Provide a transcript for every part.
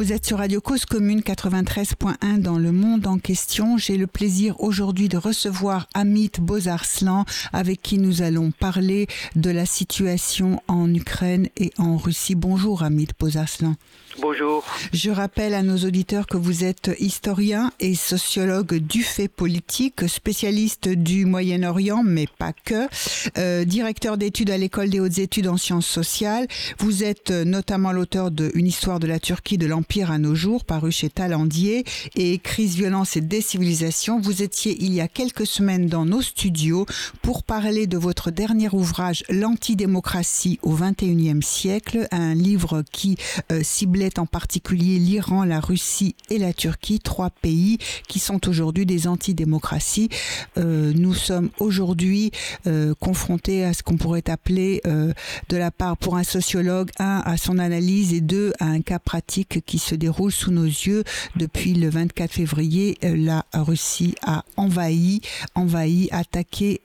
Vous êtes sur Radio Cause Commune 93.1 dans le monde en question. J'ai le plaisir aujourd'hui de recevoir Amit Bozarslan avec qui nous allons parler de la situation en Ukraine et en Russie. Bonjour Amit Bozarslan. Bonjour. Je rappelle à nos auditeurs que vous êtes historien et sociologue du fait politique, spécialiste du Moyen-Orient, mais pas que, euh, directeur d'études à l'école des hautes études en sciences sociales. Vous êtes notamment l'auteur de Une histoire de la Turquie de l'Empire à nos jours, paru chez Talandier, et Crise, violence et décivilisation. Vous étiez il y a quelques semaines dans nos studios pour parler de votre dernier ouvrage, L'antidémocratie au XXIe siècle, un livre qui euh, ciblait en particulier l'Iran, la Russie et la Turquie, trois pays qui sont aujourd'hui des antidémocraties. Euh, nous sommes aujourd'hui euh, confrontés à ce qu'on pourrait appeler de la part pour un sociologue, un, à son analyse et deux, à un cas pratique qui se déroule sous nos yeux depuis le 24 février. la Russie a envahi, envahi, attaqué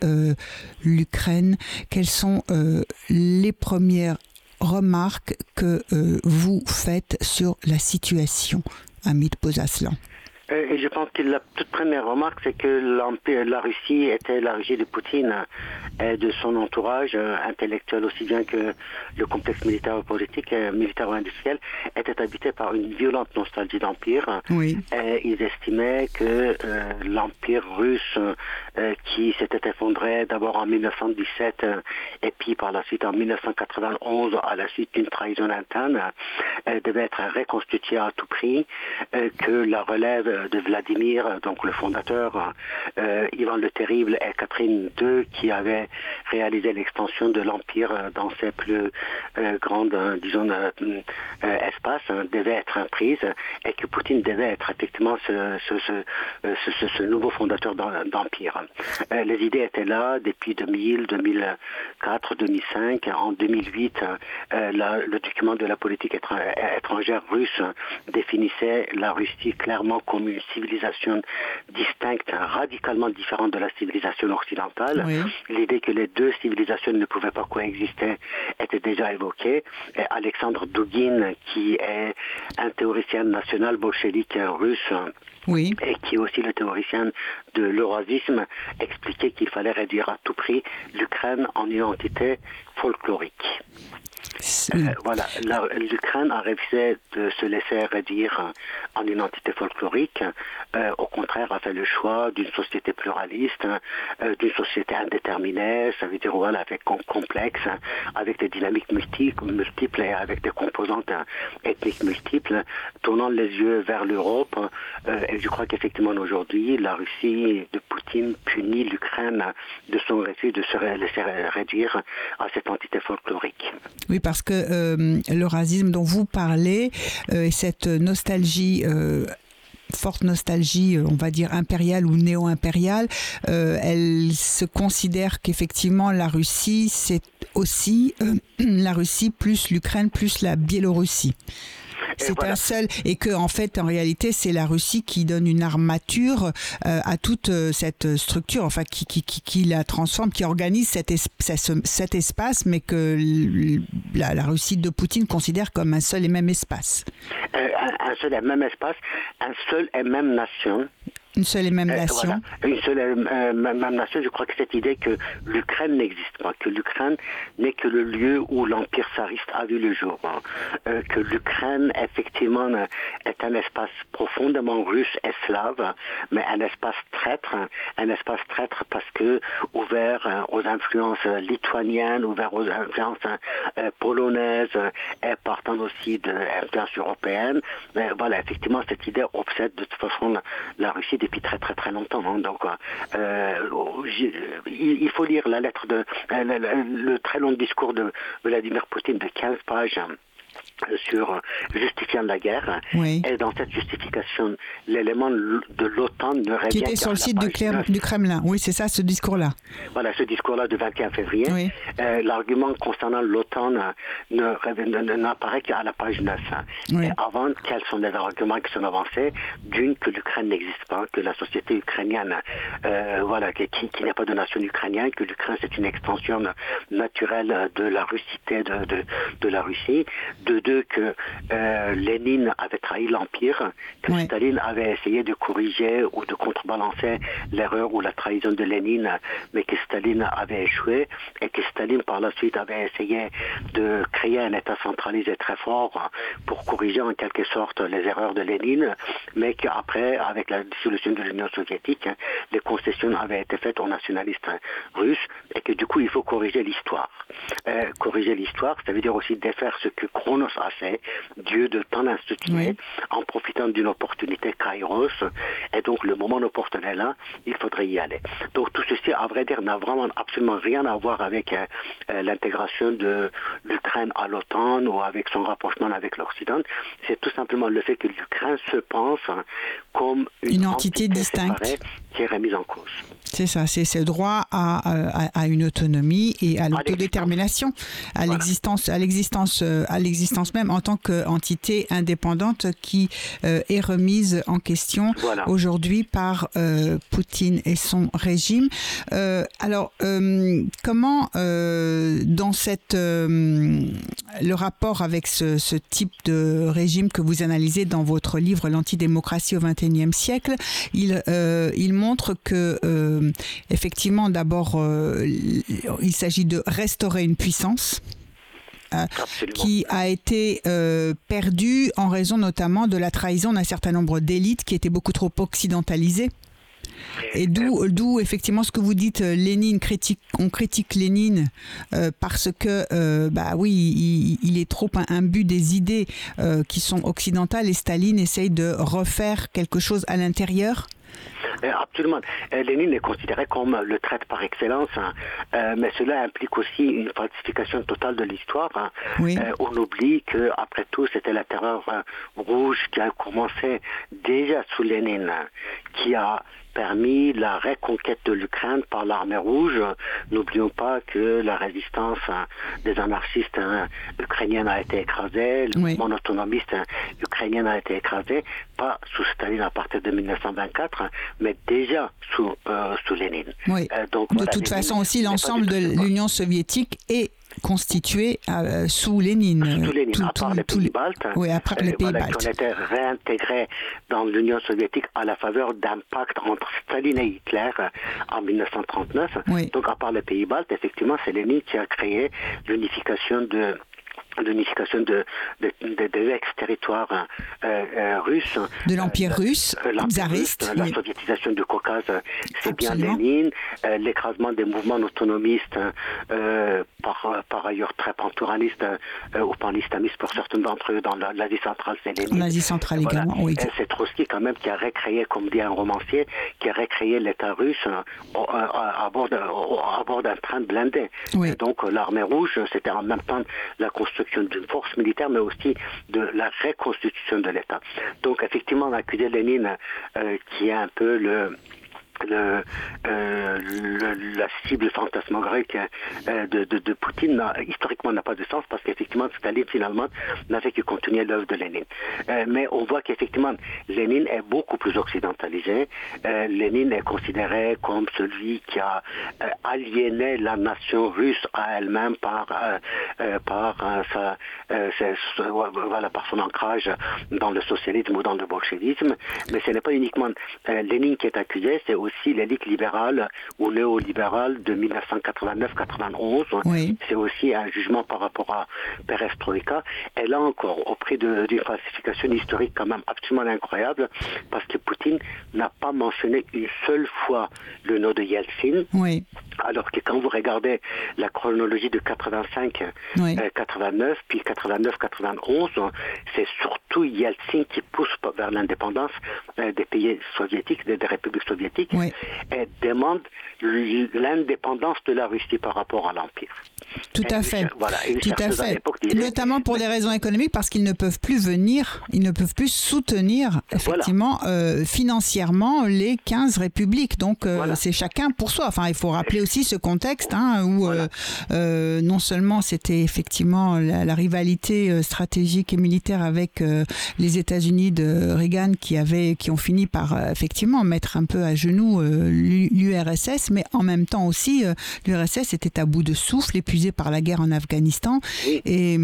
l'Ukraine. Quelles sont les premières remarques que euh, vous faites sur la situation, Amit euh, et je pense que la toute première remarque, c'est que la Russie était la Russie de Poutine et de son entourage euh, intellectuel aussi bien que le complexe militaire politique, et militaire-industriel, était habité par une violente nostalgie d'empire. Oui. Et ils estimaient que euh, l'empire russe, qui s'était effondré d'abord en 1917 et puis par la suite en 1991 à la suite d'une trahison interne, devait être reconstitué à tout prix, que la relève de Vladimir, donc le fondateur, euh, Ivan le Terrible et Catherine II, qui avaient réalisé l'extension de l'Empire dans ses plus euh, grandes, euh, disons, espaces, hein, devaient être prises et que Poutine devait être effectivement ce, nouveau fondateur d'Empire. les idées étaient là depuis 2000, 2004, 2005. En 2008, le document de la politique étrangère russe définissait la Russie clairement comme une civilisation distincte, radicalement différente de la civilisation occidentale. L'idée que les deux civilisations ne pouvaient pas coexister était déjà évoquée. Et Alexandre Dugin, qui est un théoricien national bolchevique russe, et qui est aussi le théoricien de l'eurasisme, expliquait qu'il fallait réduire à tout prix l'Ukraine en identité folklorique. Euh, voilà, l'Ukraine a refusé de se laisser réduire en une entité folklorique. Euh, au contraire, a fait le choix d'une société pluraliste, euh, d'une société indéterminée, ça veut dire voilà, avec complexe, avec des dynamiques multiples, multiples et avec des composantes ethniques multiples, tournant les yeux vers l'Europe. et je crois qu'effectivement aujourd'hui, la Russie de Poutine punit l'Ukraine de son refus de se laisser réduire à cette entité folklorique. Oui, parce que euh, le racisme dont vous parlez euh, et cette nostalgie euh, forte nostalgie, on va dire impériale ou néo-impériale, elle se considère qu'effectivement la Russie, c'est aussi la Russie plus l'Ukraine plus la Biélorussie. C'est un seul et que en fait en réalité c'est la Russie qui donne une armature euh, à toute euh, cette structure, enfin qui, qui, qui, qui la transforme, qui organise cet, cet espace, mais que la, la, Russie de Poutine considère comme un seul et même espace. Euh, un seul et même espace, un seul et même nation. Une seule et même euh, nation. Une seule et euh, même nation. Je crois que cette idée que l'Ukraine n'existe pas, que l'Ukraine n'est que le lieu où l'empire tsariste a vu le jour, hein. euh, que l'Ukraine effectivement est un espace profondément russe et slave, mais un espace traître, hein. un espace traître parce que ouvert aux influences lituaniennes, ouvert aux influences polonaises et partant aussi de l'influence européenne. Mais voilà, effectivement, cette idée obsède de toute façon la Russie depuis très très très longtemps. Hein. Donc, euh, il, faut lire la lettre de le, très long discours de Vladimir Poutine de 15 pages sur justifiant la guerre. Et dans cette justification, l'élément de l'OTAN ne revient Qui était sur le site du, Kremlin. Oui, c'est ça, ce discours-là. Voilà, ce discours-là du 21 février. Euh, l'argument concernant l'OTAN n'apparaît qu'à la page 9. Et avant, quels sont les arguments qui sont avancés? D'une, que l'Ukraine n'existe pas, que la société ukrainienne, euh, voilà, n'y a pas de nation ukrainienne, que l'Ukraine c'est une extension naturelle de la russité de, de, de la Russie. De deux, que euh, Lénine avait trahi l'Empire, que Staline avait essayé de corriger ou de contrebalancer l'erreur ou la trahison de Lénine, mais que Staline avait échoué, et que Staline par la suite avait essayé de créer un État centralisé très fort pour corriger en quelque sorte les erreurs de Lénine, mais qu'après, avec la dissolution de l'Union soviétique, les concessions avaient été faites aux nationalistes russes, et que du coup il faut corriger l'histoire. Euh, corriger l'histoire, ça veut dire aussi défaire ce que Chronos a fait, Dieu de temps institué, en profitant d'une opportunité kairos, et donc le moment opportun est là, il faudrait y aller. Donc tout ceci, à vrai dire, n'a vraiment absolument rien à voir avec euh, euh, l'intégration de l'Ukraine à l'OTAN ou avec son rapprochement avec l'Occident. C'est tout simplement le fait que l'Ukraine se pense comme une, entité, distincte. qui est remise en cause. C'est ça, c'est ce droit à, à, une autonomie et à l'autodétermination, à l'existence, à l'existence, euh, à l'existence même en tant qu'entité indépendante qui euh, est remise en question aujourd'hui par euh, Poutine et son régime. alors, comment dans cette le rapport avec ce, ce, type de régime que vous analysez dans votre livre L'antidémocratie au XXIe siècle, il, il montre que effectivement, d'abord, euh, il s'agit de restaurer une puissance. Euh, qui a été euh, perdue en raison notamment de la trahison d'un certain nombre d'élites qui étaient beaucoup trop occidentalisées. Et d'où, effectivement ce que vous dites, Lénine critique, on critique Lénine parce que, bah oui, il, est trop imbu des idées qui sont occidentales et Staline essaye de refaire quelque chose à l'intérieur euh, absolument. Euh, Lénine est considéré comme le traître par excellence, hein. euh, mais cela implique aussi une falsification totale de l'histoire. Hein. on oublie que, après tout, c'était la terreur rouge qui a commencé déjà sous Lénine, qui a permis la reconquête de l'Ukraine par l'armée rouge. N'oublions pas que la résistance hein, des anarchistes hein, ukrainiens a été écrasée, le mouvement autonomiste hein, ukrainien a été écrasé, pas sous Staline à partir de 1924, mais déjà sous, euh, sous Lénine. Oui. Euh, donc, de toute façon aussi, l'ensemble de l'Union soviétique est constitué euh, sous Lénine. Sous Lénine, à part les pays baltes. Oui, à part les pays baltes. Qui ont été réintégrés dans l'Union soviétique à la faveur d'un pacte entre Staline et Hitler en 1939. Donc, à part les pays baltes, effectivement, c'est Lénine qui a créé l'unification de l'unification de, des ex-territoires euh, euh, russes. De l'Empire euh, russe, tsariste. La soviétisation du Caucase, c'est bien Lénine. L'écrasement des mouvements autonomistes, par, par ailleurs très panturanistes ou panislamistes pour certains d'entre eux dans l'Asie centrale, c'est Lénine. L'Asie centrale également, oui. C'est Trotsky quand même qui a recréé, comme dit un romancier, qui a recréé l'État russe à, bord d'un train blindé. donc l'armée rouge, c'était en même temps la construction d'une force militaire, mais aussi de la reconstitution de l'État. Donc effectivement, on a accusé Lénine, euh, qui est un peu le euh, la cible fantasmagorique euh, de, Poutine historiquement n'a pas de sens parce qu'effectivement Staline finalement n'avait que continuer l'œuvre de Lénine. Euh, mais on voit qu'effectivement Lénine est beaucoup plus occidentalisé. Lénine est considéré comme celui qui a aliéné la nation russe à elle-même par par voilà par son ancrage dans le socialisme ou dans le bolchevisme. Mais ce n'est pas uniquement Lénine qui est accusé, c'est aussi l'élite libérale ou néolibérale de 1989-91. C'est aussi un jugement par rapport à Perestroïka. Et là encore, au prix d'une falsification historique quand même absolument incroyable, parce que Poutine n'a pas mentionné une seule fois le nom de Yeltsin. Oui. Alors que quand vous regardez la chronologie de 85, 89, euh, puis 89, 91, c'est surtout Yeltsin qui pousse vers l'indépendance euh, des pays soviétiques, des, républiques soviétiques, et demande l'indépendance de la Russie par rapport à l'Empire. Tout à fait. Tout à fait. Notamment pour des raisons économiques, parce qu'ils ne peuvent plus venir, ils ne peuvent plus soutenir effectivement euh, financièrement les 15 républiques. Donc euh, c'est chacun pour soi. Enfin, il faut rappeler aussi ce contexte hein, où euh, non seulement c'était effectivement la, rivalité stratégique et militaire avec les États-Unis de Reagan qui avaient, qui ont fini par effectivement mettre un peu à genoux l'URSS, mais en même temps aussi l'URSS était à bout de souffle, épuisé par la guerre en Afghanistan. Et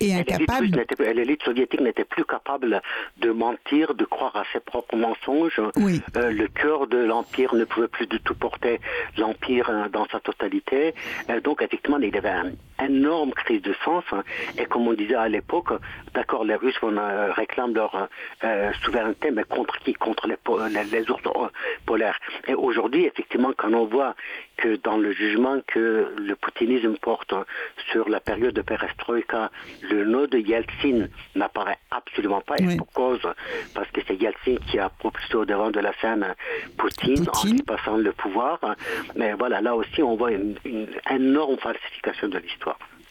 et incapable. L'élite soviétique n'était plus capable de mentir, de croire à ses propres mensonges. Euh, le cœur de l'empire ne pouvait plus du tout porter l'empire euh, dans sa totalité. Euh, donc effectivement, il y avait une énorme crise de sens. Hein. Et comme on disait à l'époque, d'accord, les Russes réclament leur souveraineté, mais contre qui? Contre les, les, ours polaires. Et aujourd'hui, effectivement, quand on voit que dans le jugement que le poutinisme porte sur la période de perestroïka, le nom de Yeltsin n'apparaît absolument pas, et pour cause, parce que c'est Yeltsin qui a propulsé au devant de la scène Poutine, en lui passant le pouvoir. Mais voilà, là aussi, on voit une, une énorme falsification de l'histoire.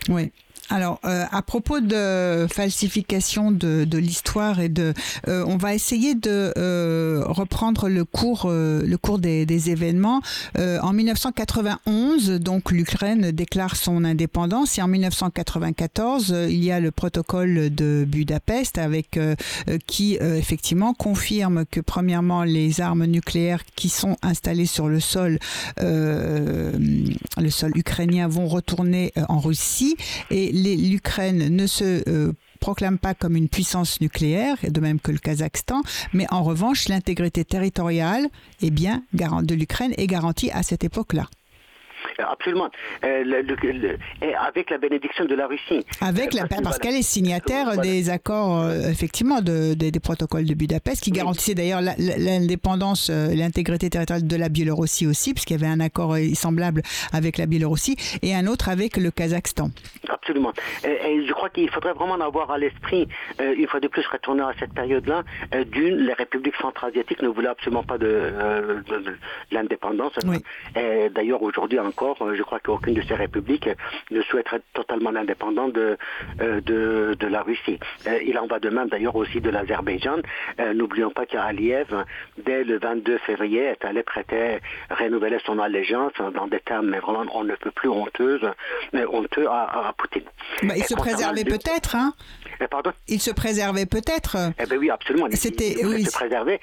Oui. Alors, euh, à propos de falsification de, l'histoire et de, euh, on va essayer de euh, reprendre le cours, le cours des, des événements. en 1991, donc l'Ukraine déclare son indépendance et en 1994, il y a le protocole de Budapest avec qui effectivement confirme que premièrement les armes nucléaires qui sont installées sur le sol, le sol ukrainien vont retourner en Russie et l'Ukraine ne se euh, proclame pas comme une puissance nucléaire, de même que le Kazakhstan, mais en revanche, l'intégrité territoriale est bien, de l'Ukraine est garantie à cette époque-là. Absolument. Euh, et avec la bénédiction de la Russie. Avec la, parce qu'elle est signataire des accords, euh, effectivement, de, des, protocoles de Budapest, qui garantissaient d'ailleurs l'indépendance, euh, l'intégrité territoriale de la Biélorussie aussi, puisqu'il y avait un accord semblable avec la Biélorussie, et un autre avec le Kazakhstan. Absolument. Et, je crois qu'il faudrait vraiment avoir à l'esprit, une fois de plus, retourner à cette période-là, d'une, les républiques centra-asiatiques ne voulaient absolument pas de, l'indépendance. D'ailleurs, aujourd'hui encore, euh, je crois qu'aucune de ces républiques ne souhaiterait totalement indépendante de, euh, de, de, la Russie. Euh, il en va de même d'ailleurs aussi de l'Azerbaïdjan. N'oublions pas qu'Aliyev, dès le 22 février, est allé prêter, renouveler son allégeance dans des termes mais vraiment on ne peut plus honteuse, mais honteux à, à Poutine. Bah, il se préservait peut-être, hein? Pardon? Il se préservait peut-être. Eh ben oui, absolument. C'était il, se préserver,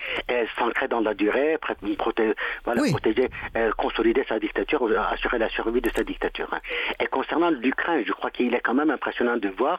s'ancrer dans la durée, protéger, voilà, protéger consolider sa dictature, assurer la survie de sa dictature. Et concernant l'Ukraine, je crois qu'il est quand même impressionnant de voir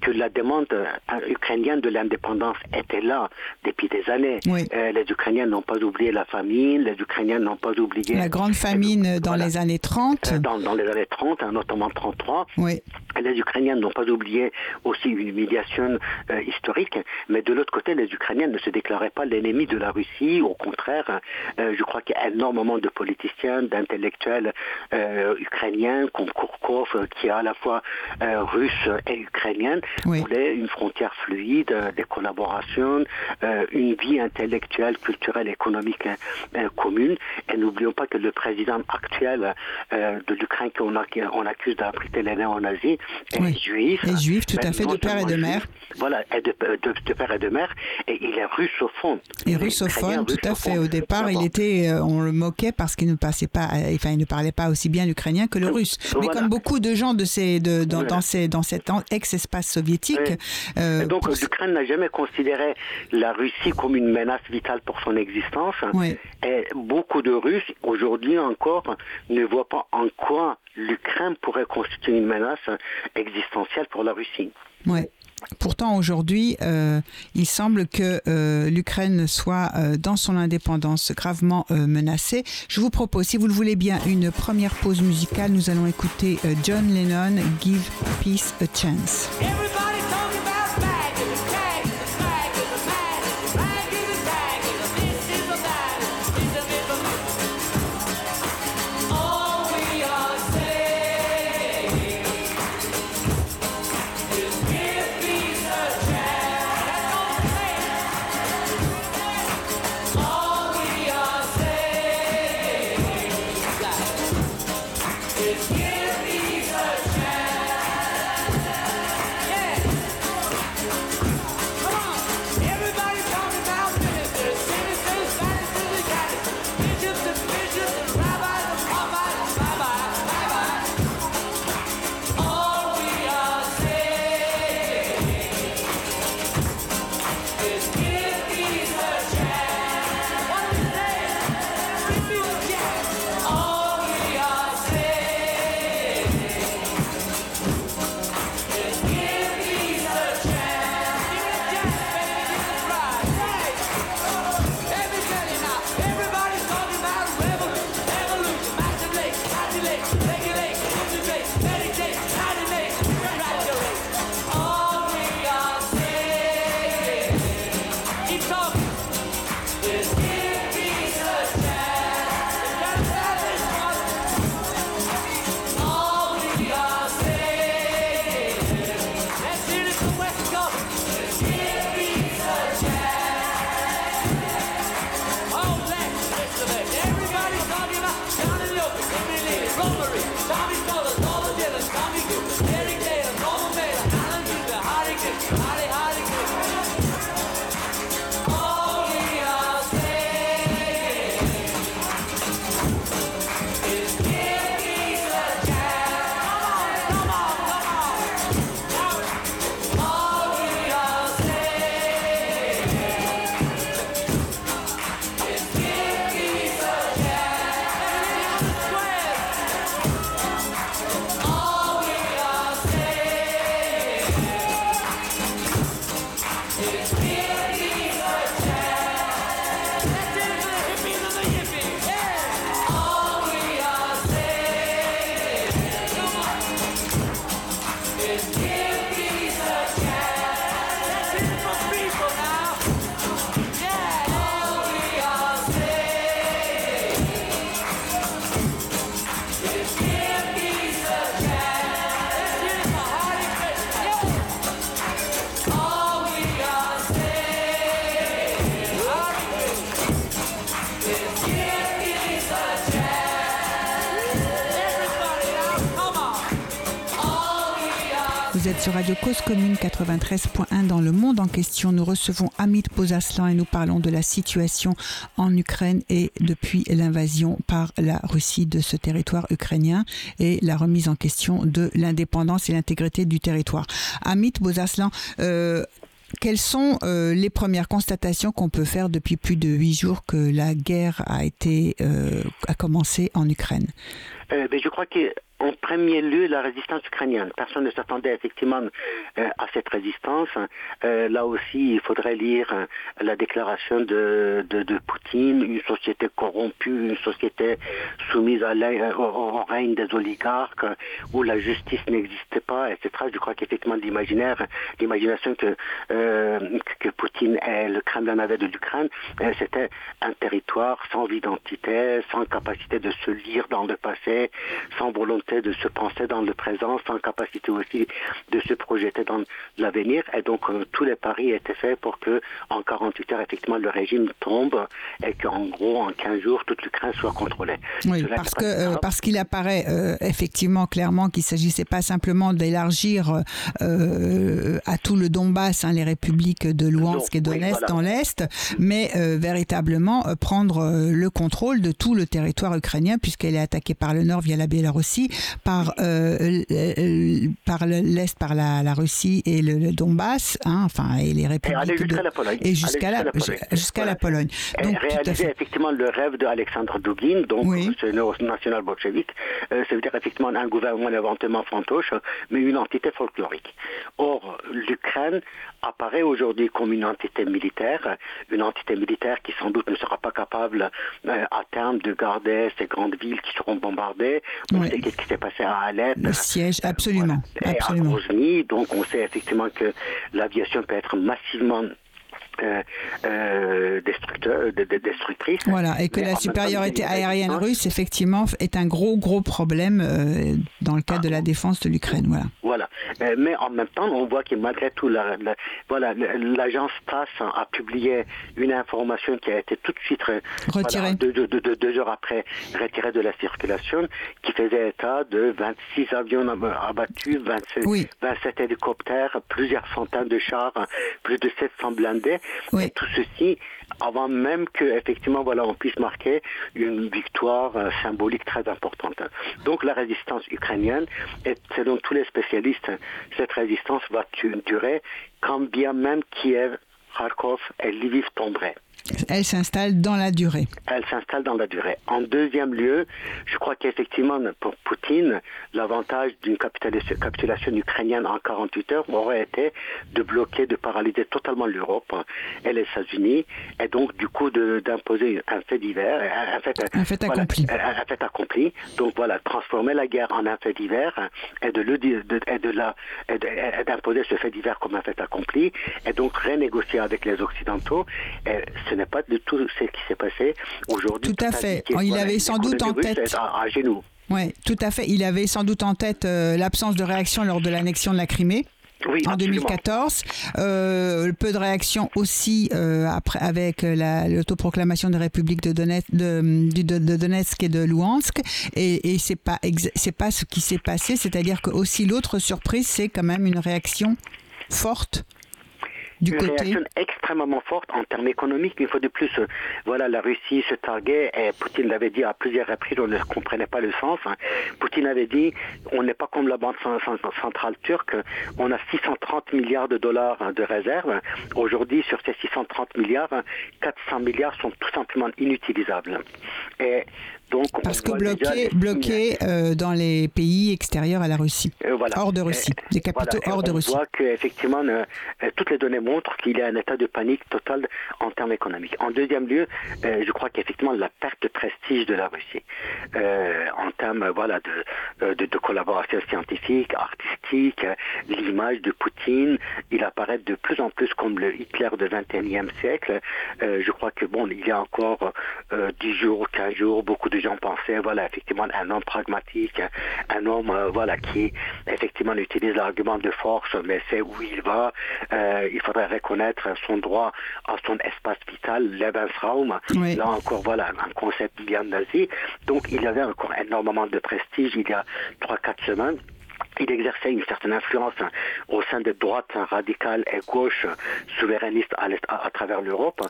que la demande euh, ukrainienne de l'indépendance était là depuis des années. Euh, les Ukrainiens n'ont pas oublié la famine, les Ukrainiens n'ont pas oublié... La grande famine dans les années 30. Euh, dans, les années 30, notamment 33. Oui. Les Ukrainiens n'ont pas oublié aussi une humiliation historique, mais de l'autre côté, les Ukrainiens ne se déclaraient pas l'ennemi de la Russie. Au contraire, je crois qu'il y a énormément de politiciens, d'intellectuels euh, ukrainien comme Kourkov, euh, qui est à la fois euh, russe et ukrainienne, voulait une frontière fluide, des collaborations, une vie intellectuelle, culturelle, économique commune. Et n'oublions pas que le président actuel de l'Ukraine qu'on on accuse d'abriter les néo-nazis est juif. Est juif, tout à fait, de père et de mère. Voilà, de, de, père et de mère. Et il est russophone. Et russophone, tout à fait. Au départ, il était, on le moquait parce qu'il ne passait pas, enfin, il ne parlait pas aussi bien l'ukrainien que le russe. Mais comme beaucoup de gens de ces, de, dans, dans, ces, dans cet ex-espace soviétique. Euh, donc l'Ukraine n'a jamais considéré la Russie comme une menace vitale pour son existence. Et beaucoup de Russes, aujourd'hui encore, ne voient pas en quoi l'Ukraine pourrait constituer une menace existentielle pour la Russie. Ouais. Pourtant, aujourd'hui, euh, il semble que euh, l'Ukraine soit euh, dans son indépendance gravement menacée. Je vous propose, si vous le voulez bien, une première pause musicale. Nous allons écouter John Lennon, Give Peace a Chance. Êtes sur Radio Cause Commune 93.1 dans le monde en question. Nous recevons Amit Pozaslan et nous parlons de la situation en Ukraine et depuis l'invasion par la Russie de ce territoire ukrainien et la remise en question de l'indépendance et l'intégrité du territoire. Amit Bozaslan, euh, quelles sont euh, les premières constatations qu'on peut faire depuis plus de huit jours que la guerre a été euh, commencé en Ukraine? Ben, Je crois que en premier lieu la résistance ukrainienne. Personne ne s'attendait effectivement euh, à cette résistance. Euh, là aussi, il faudrait lire euh, la déclaration de, de, Poutine, une société corrompue, une société soumise à au, règne des oligarques, où la justice n'existait pas, etc. Je crois qu'effectivement l'imaginaire, l'imagination que, que Poutine et le Kremlin avaient de l'Ukraine, c'était un territoire sans identité, sans capacité de se lire dans le passé, sans volonté de se penser dans le présent, sans capacité aussi de se projeter dans l'avenir. Et donc, euh, tous les paris étaient faits pour que, en 48 heures, effectivement, le régime tombe et qu'en gros, en 15 jours, toute l'Ukraine soit contrôlée. Oui, parce que euh, parce qu'il apparaît euh, effectivement clairement qu'il s'agissait pas simplement d'élargir à tout le Donbass hein, les républiques de Luhansk et Donetsk dans l'est, mais véritablement prendre le contrôle de tout le territoire ukrainien puisqu'elle est attaquée par le nord via la Biélorussie, par, euh, par l'Est, par la, Russie et le, Donbass, hein, enfin, et les républiques. Et jusqu'à la Pologne. Et jusqu'à la, Pologne. Donc, réaliser effectivement le rêve d'Alexandre Dugin, donc ce national bolchevique, euh, ça veut dire effectivement un gouvernement éventuellement fantoche, mais une entité folklorique. Or, l'Ukraine apparaît aujourd'hui comme une entité militaire, une entité militaire qui sans doute ne sera pas capable euh, à terme de garder ces grandes villes qui seront bombardées. Qui s'est passé à Alep. Le siège, absolument. Et absolument. à donc on sait effectivement que l'aviation peut être massivement euh, euh, destructrice. Voilà, et que la supériorité aérienne russe, effectivement, est un gros, gros problème euh, dans le cadre de la défense de l'Ukraine. Voilà. Voilà. Euh, mais en même temps, on voit que malgré tout, la, voilà, l'agence TASS a publié une information qui a été tout de suite retirée deux, heures après retirée de la circulation, qui faisait état de 26 avions abattus, 27, 27 hélicoptères, plusieurs centaines de chars, plus de 700 blindés. Et tout ceci avant même que effectivement voilà on puisse marquer une victoire euh, symbolique très importante. Donc la résistance ukrainienne, et selon tous les spécialistes, cette résistance va durer quand bien même Kiev, Kharkov et Lviv tomberaient. Elle s'installe dans la durée. Elle s'installe dans la durée. En deuxième lieu, je crois qu'effectivement, pour Poutine, l'avantage d'une capitulation ukrainienne en 48 heures aurait été de bloquer, de paralyser totalement l'Europe et les États-Unis, et donc du coup d'imposer un fait divers, un fait, un fait accompli. un fait accompli. Donc voilà, transformer la guerre en un fait divers et de le de, de la d'imposer ce fait divers comme un fait accompli, et donc renégocier avec les Occidentaux. Et ce n'est pas du tout ce qui s'est passé aujourd'hui. Tout à fait. Il avait sans doute en tête. À, genoux. Oui, tout à fait. Il avait sans doute en tête euh, l'absence de réaction lors de l'annexion de la Crimée. en 2014. Euh, peu de réaction aussi euh, après, avec l'autoproclamation de République de Donetsk, de, Donetsk et de Luhansk. Et, et c'est pas c'est pas ce qui s'est passé. C'est-à-dire que aussi l'autre surprise, c'est quand même une réaction forte une réaction extrêmement forte en termes économiques. Une fois de plus, euh, voilà, la Russie se targuait, et Poutine l'avait dit à plusieurs reprises, on ne comprenait pas le sens. Hein. Poutine avait dit, on n'est pas comme la Banque centrale turque, on a 630 milliards de dollars hein, de réserves. Aujourd'hui, sur ces 630 milliards, 400 milliards sont tout simplement inutilisables. Et parce que bloqué, bloqué euh, dans les pays extérieurs à la Russie, euh, hors de Russie, des capitaux hors de Russie. On voit qu'effectivement, euh, toutes les données montrent qu'il y a un état de panique totale en termes économiques. En deuxième lieu, je crois qu'effectivement, la perte de prestige de la Russie, en termes voilà, de, de, de, collaboration scientifique, artistique, l'image de Poutine, il apparaît de plus en plus comme le Hitler du 21e siècle. je crois que bon, il y a encore 10 jours, 15 jours, beaucoup de gens pensaient, voilà, effectivement, un homme pragmatique, un homme, euh, voilà, qui effectivement utilise l'argument de force, mais c'est où il va. Euh, il faudrait reconnaître son droit à son espace vital, Lebensraum. Là encore, voilà, un concept bien nazi. Donc, il y avait encore énormément de prestige il y a 3-4 semaines. Il exerçait une certaine influence au sein des droites radicales et gauches souverainistes à, à, travers l'Europe.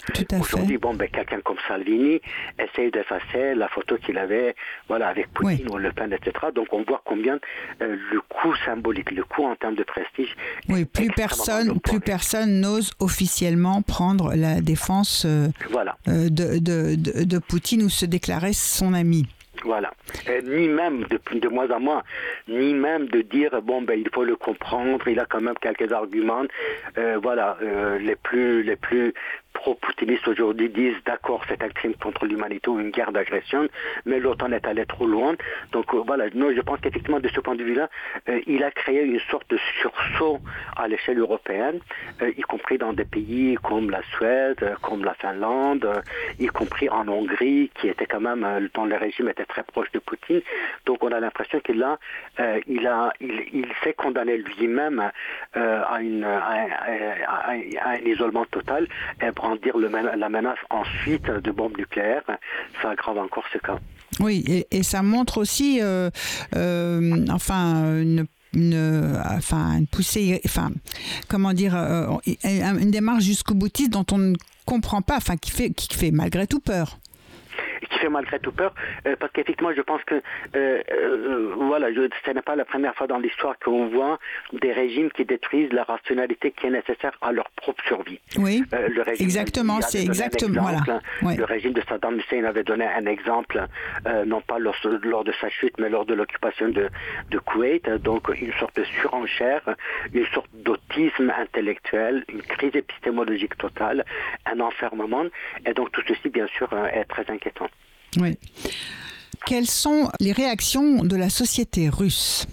Aujourd'hui, bon, ben, quelqu'un comme Salvini essaye d'effacer la photo qu'il avait voilà, avec Poutine ou Le Pen, etc. Donc on voit combien euh, le coût symbolique, le coût en termes de prestige. Oui, plus personne, plus personne n'ose officiellement prendre la défense euh, voilà. Euh, de, de, de, de Poutine ou se déclarer son ami. Voilà. ni même de, de moins en moins, ni même de dire bon ben il faut le comprendre, il a quand même quelques arguments. Euh, voilà, euh, les plus les plus pro-poutinistes aujourd'hui disent d'accord, c'est un crime contre l'humanité ou une guerre d'agression, mais en est allé trop loin. Donc euh, voilà, non, je pense qu'effectivement, de ce point de vue-là, euh, il a créé une sorte de sursaut à l'échelle européenne, euh, y compris dans des pays comme la Suède, comme la Finlande, y compris en Hongrie, qui était quand même, dont le régime était très proche de Poutine. Donc on a l'impression qu'il a, il a, il, s'est condamné lui-même à, une, à, un isolement total. Dire la menace ensuite de bombes nucléaires, ça aggrave encore ce cas. Oui, et, ça montre aussi, euh, euh, enfin, une enfin une poussée, enfin comment dire, euh, une démarche jusqu'au boutiste dont on ne comprend pas, enfin qui fait qui fait malgré tout peur qui fait malgré tout peur, euh, parce qu'effectivement, je pense que euh, euh, voilà, je, ce n'est pas la première fois dans l'histoire qu'on voit des régimes qui détruisent la rationalité qui est nécessaire à leur propre survie. Oui, le régime exactement, c'est exactement. Voilà. Le régime de Saddam Hussein avait donné un exemple, non pas lors, lors, de sa chute, mais lors de l'occupation de, de Koweït, donc une sorte de surenchère, une sorte d'autisme intellectuel, une crise épistémologique totale, un enfermement, et donc tout ceci, bien sûr, est très inquiétant. Oui. Quelles sont les réactions de la société russe?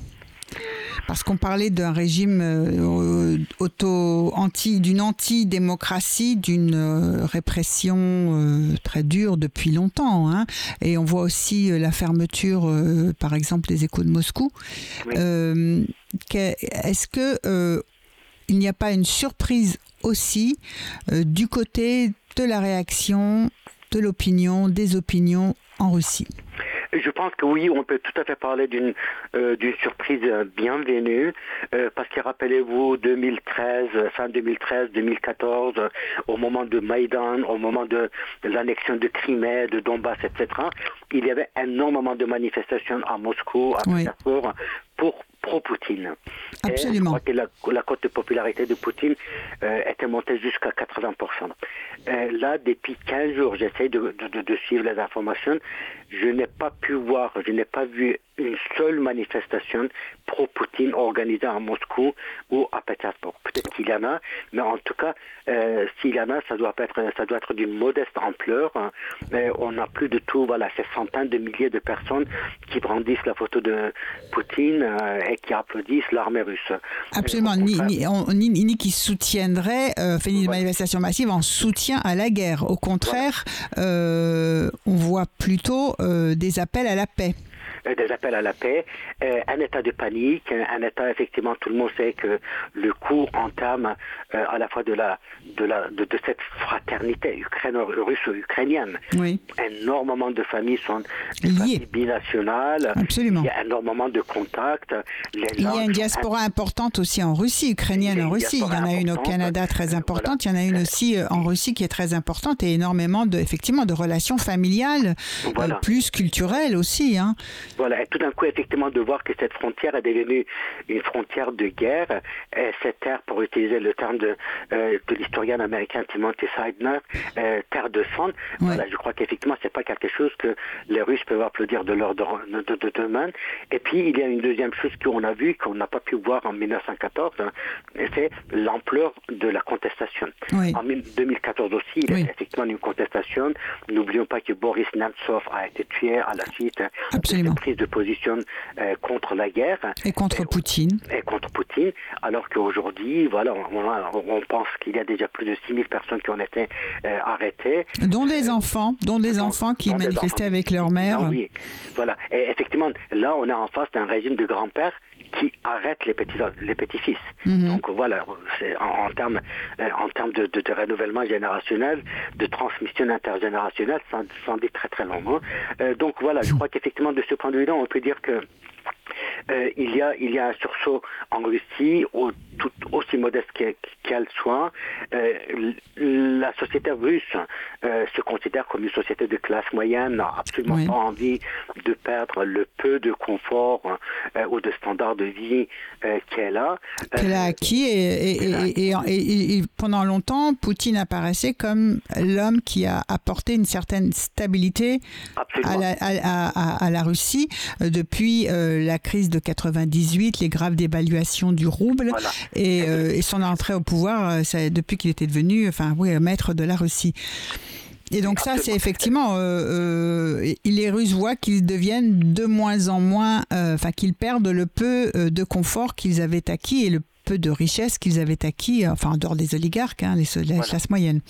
Parce qu'on parlait d'un régime euh, auto anti d'une anti-démocratie, d'une euh, répression euh, très dure depuis longtemps, hein. et on voit aussi la fermeture, par exemple, des échos de Moscou. Est-ce que il n'y a pas une surprise aussi du côté de la réaction de l'opinion, des opinions en Russie je pense que oui, on peut tout à fait parler d'une euh, surprise bienvenue, euh, parce que rappelez-vous, 2013, fin 2013, 2014, au moment de Maïdan, au moment de, l'annexion de Crimée, de Donbass, etc., il y avait énormément de manifestations à Moscou, à Pétersbourg, pour pro-Poutine. Absolument. Et la, la, cote de popularité de Poutine euh, était montée jusqu'à 80%. Euh, là, depuis 15 jours, j'essaie de, de, suivre les informations. Je n'ai pas pu voir, je n'ai pas vu une seule manifestation pro-Poutine organisée à Moscou ou à Pétersbourg. Peut-être qu'il y en a, mais en tout cas, euh, s'il y en a, ça doit être, ça doit être d'une modeste ampleur. Mais on n'a plus de tout, voilà, ces centaines de milliers de personnes qui brandissent la photo de Poutine euh, et qui applaudissent l'armée russe. Absolument, ni, ni, ni, qui soutiendraient, euh, fait une manifestation massive en soutien à la guerre. Au contraire, euh, on voit plutôt des appels à la paix. Euh, des appels à la paix, euh, un état de panique, un, état effectivement tout le monde sait que le coup entame euh, à la fois de la de la de, cette fraternité ukraine russe ukrainienne. Oui. Énormément de familles sont liées binationales. Absolument. Il y a énormément de contacts. Il y a une diaspora importante aussi en Russie, ukrainienne en Russie. Il y en a une au Canada très importante. Il y en a une aussi en Russie qui est très importante et énormément de effectivement de relations familiales, plus culturelles aussi. Hein. Voilà, et tout d'un coup, effectivement, de voir que cette frontière est devenue une frontière de guerre, et cette terre, pour utiliser le terme de, euh, de l'historien américain Timothy Seidner, euh, terre de sang, voilà, je crois qu'effectivement, c'est pas quelque chose que les Russes peuvent applaudir de leur de, de, de, demain. Et puis, il y a une deuxième chose qu'on a vue, qu'on n'a pas pu voir en 1914, hein, c'est l'ampleur de la contestation. En 2014 aussi, il y a effectivement une contestation. N'oublions pas que Boris Nemtsov a été tué à la suite Absolument prise de position euh, contre la guerre. Et contre Poutine. Et contre Poutine, alors qu'aujourd'hui, voilà, on, pense qu'il y a déjà plus de 6000 personnes qui ont été euh, arrêtées. Dont des enfants, dont des enfants qui manifestaient avec leur mère. Ah oui, voilà. Et effectivement, là, on est en face d'un régime de grand-père qui arrête les petits les petits fils. Mhm. Donc voilà, c'est en, termes euh, en termes de, de, renouvellement générationnel, de transmission intergénérationnelle, ça, ça en dit très très long. Hein. donc voilà, je crois qu'effectivement de ce point de vue-là, on peut dire que il, y a, il y a un sursaut en Russie, tout, aussi modeste qu'elle soit. la société russe se considère comme une société de classe moyenne, n'a absolument pas envie de perdre le peu de confort ou de standard de vie qu'elle a. Qu'elle a acquis et, et, pendant longtemps, Poutine apparaissait comme l'homme qui a apporté une certaine stabilité à la, à, la, Russie euh, depuis euh, la crise de 98, les graves dévaluations du rouble euh, et, son entrée au pouvoir depuis qu'il était devenu enfin, oui, maître de la Russie. Et donc ça, c'est effectivement, les Russes voient qu'ils deviennent de moins en moins, enfin qu'ils perdent le peu de confort qu'ils avaient acquis et le peu de richesse qu'ils avaient acquis, enfin en dehors des oligarques, hein, les, la classe moyenne.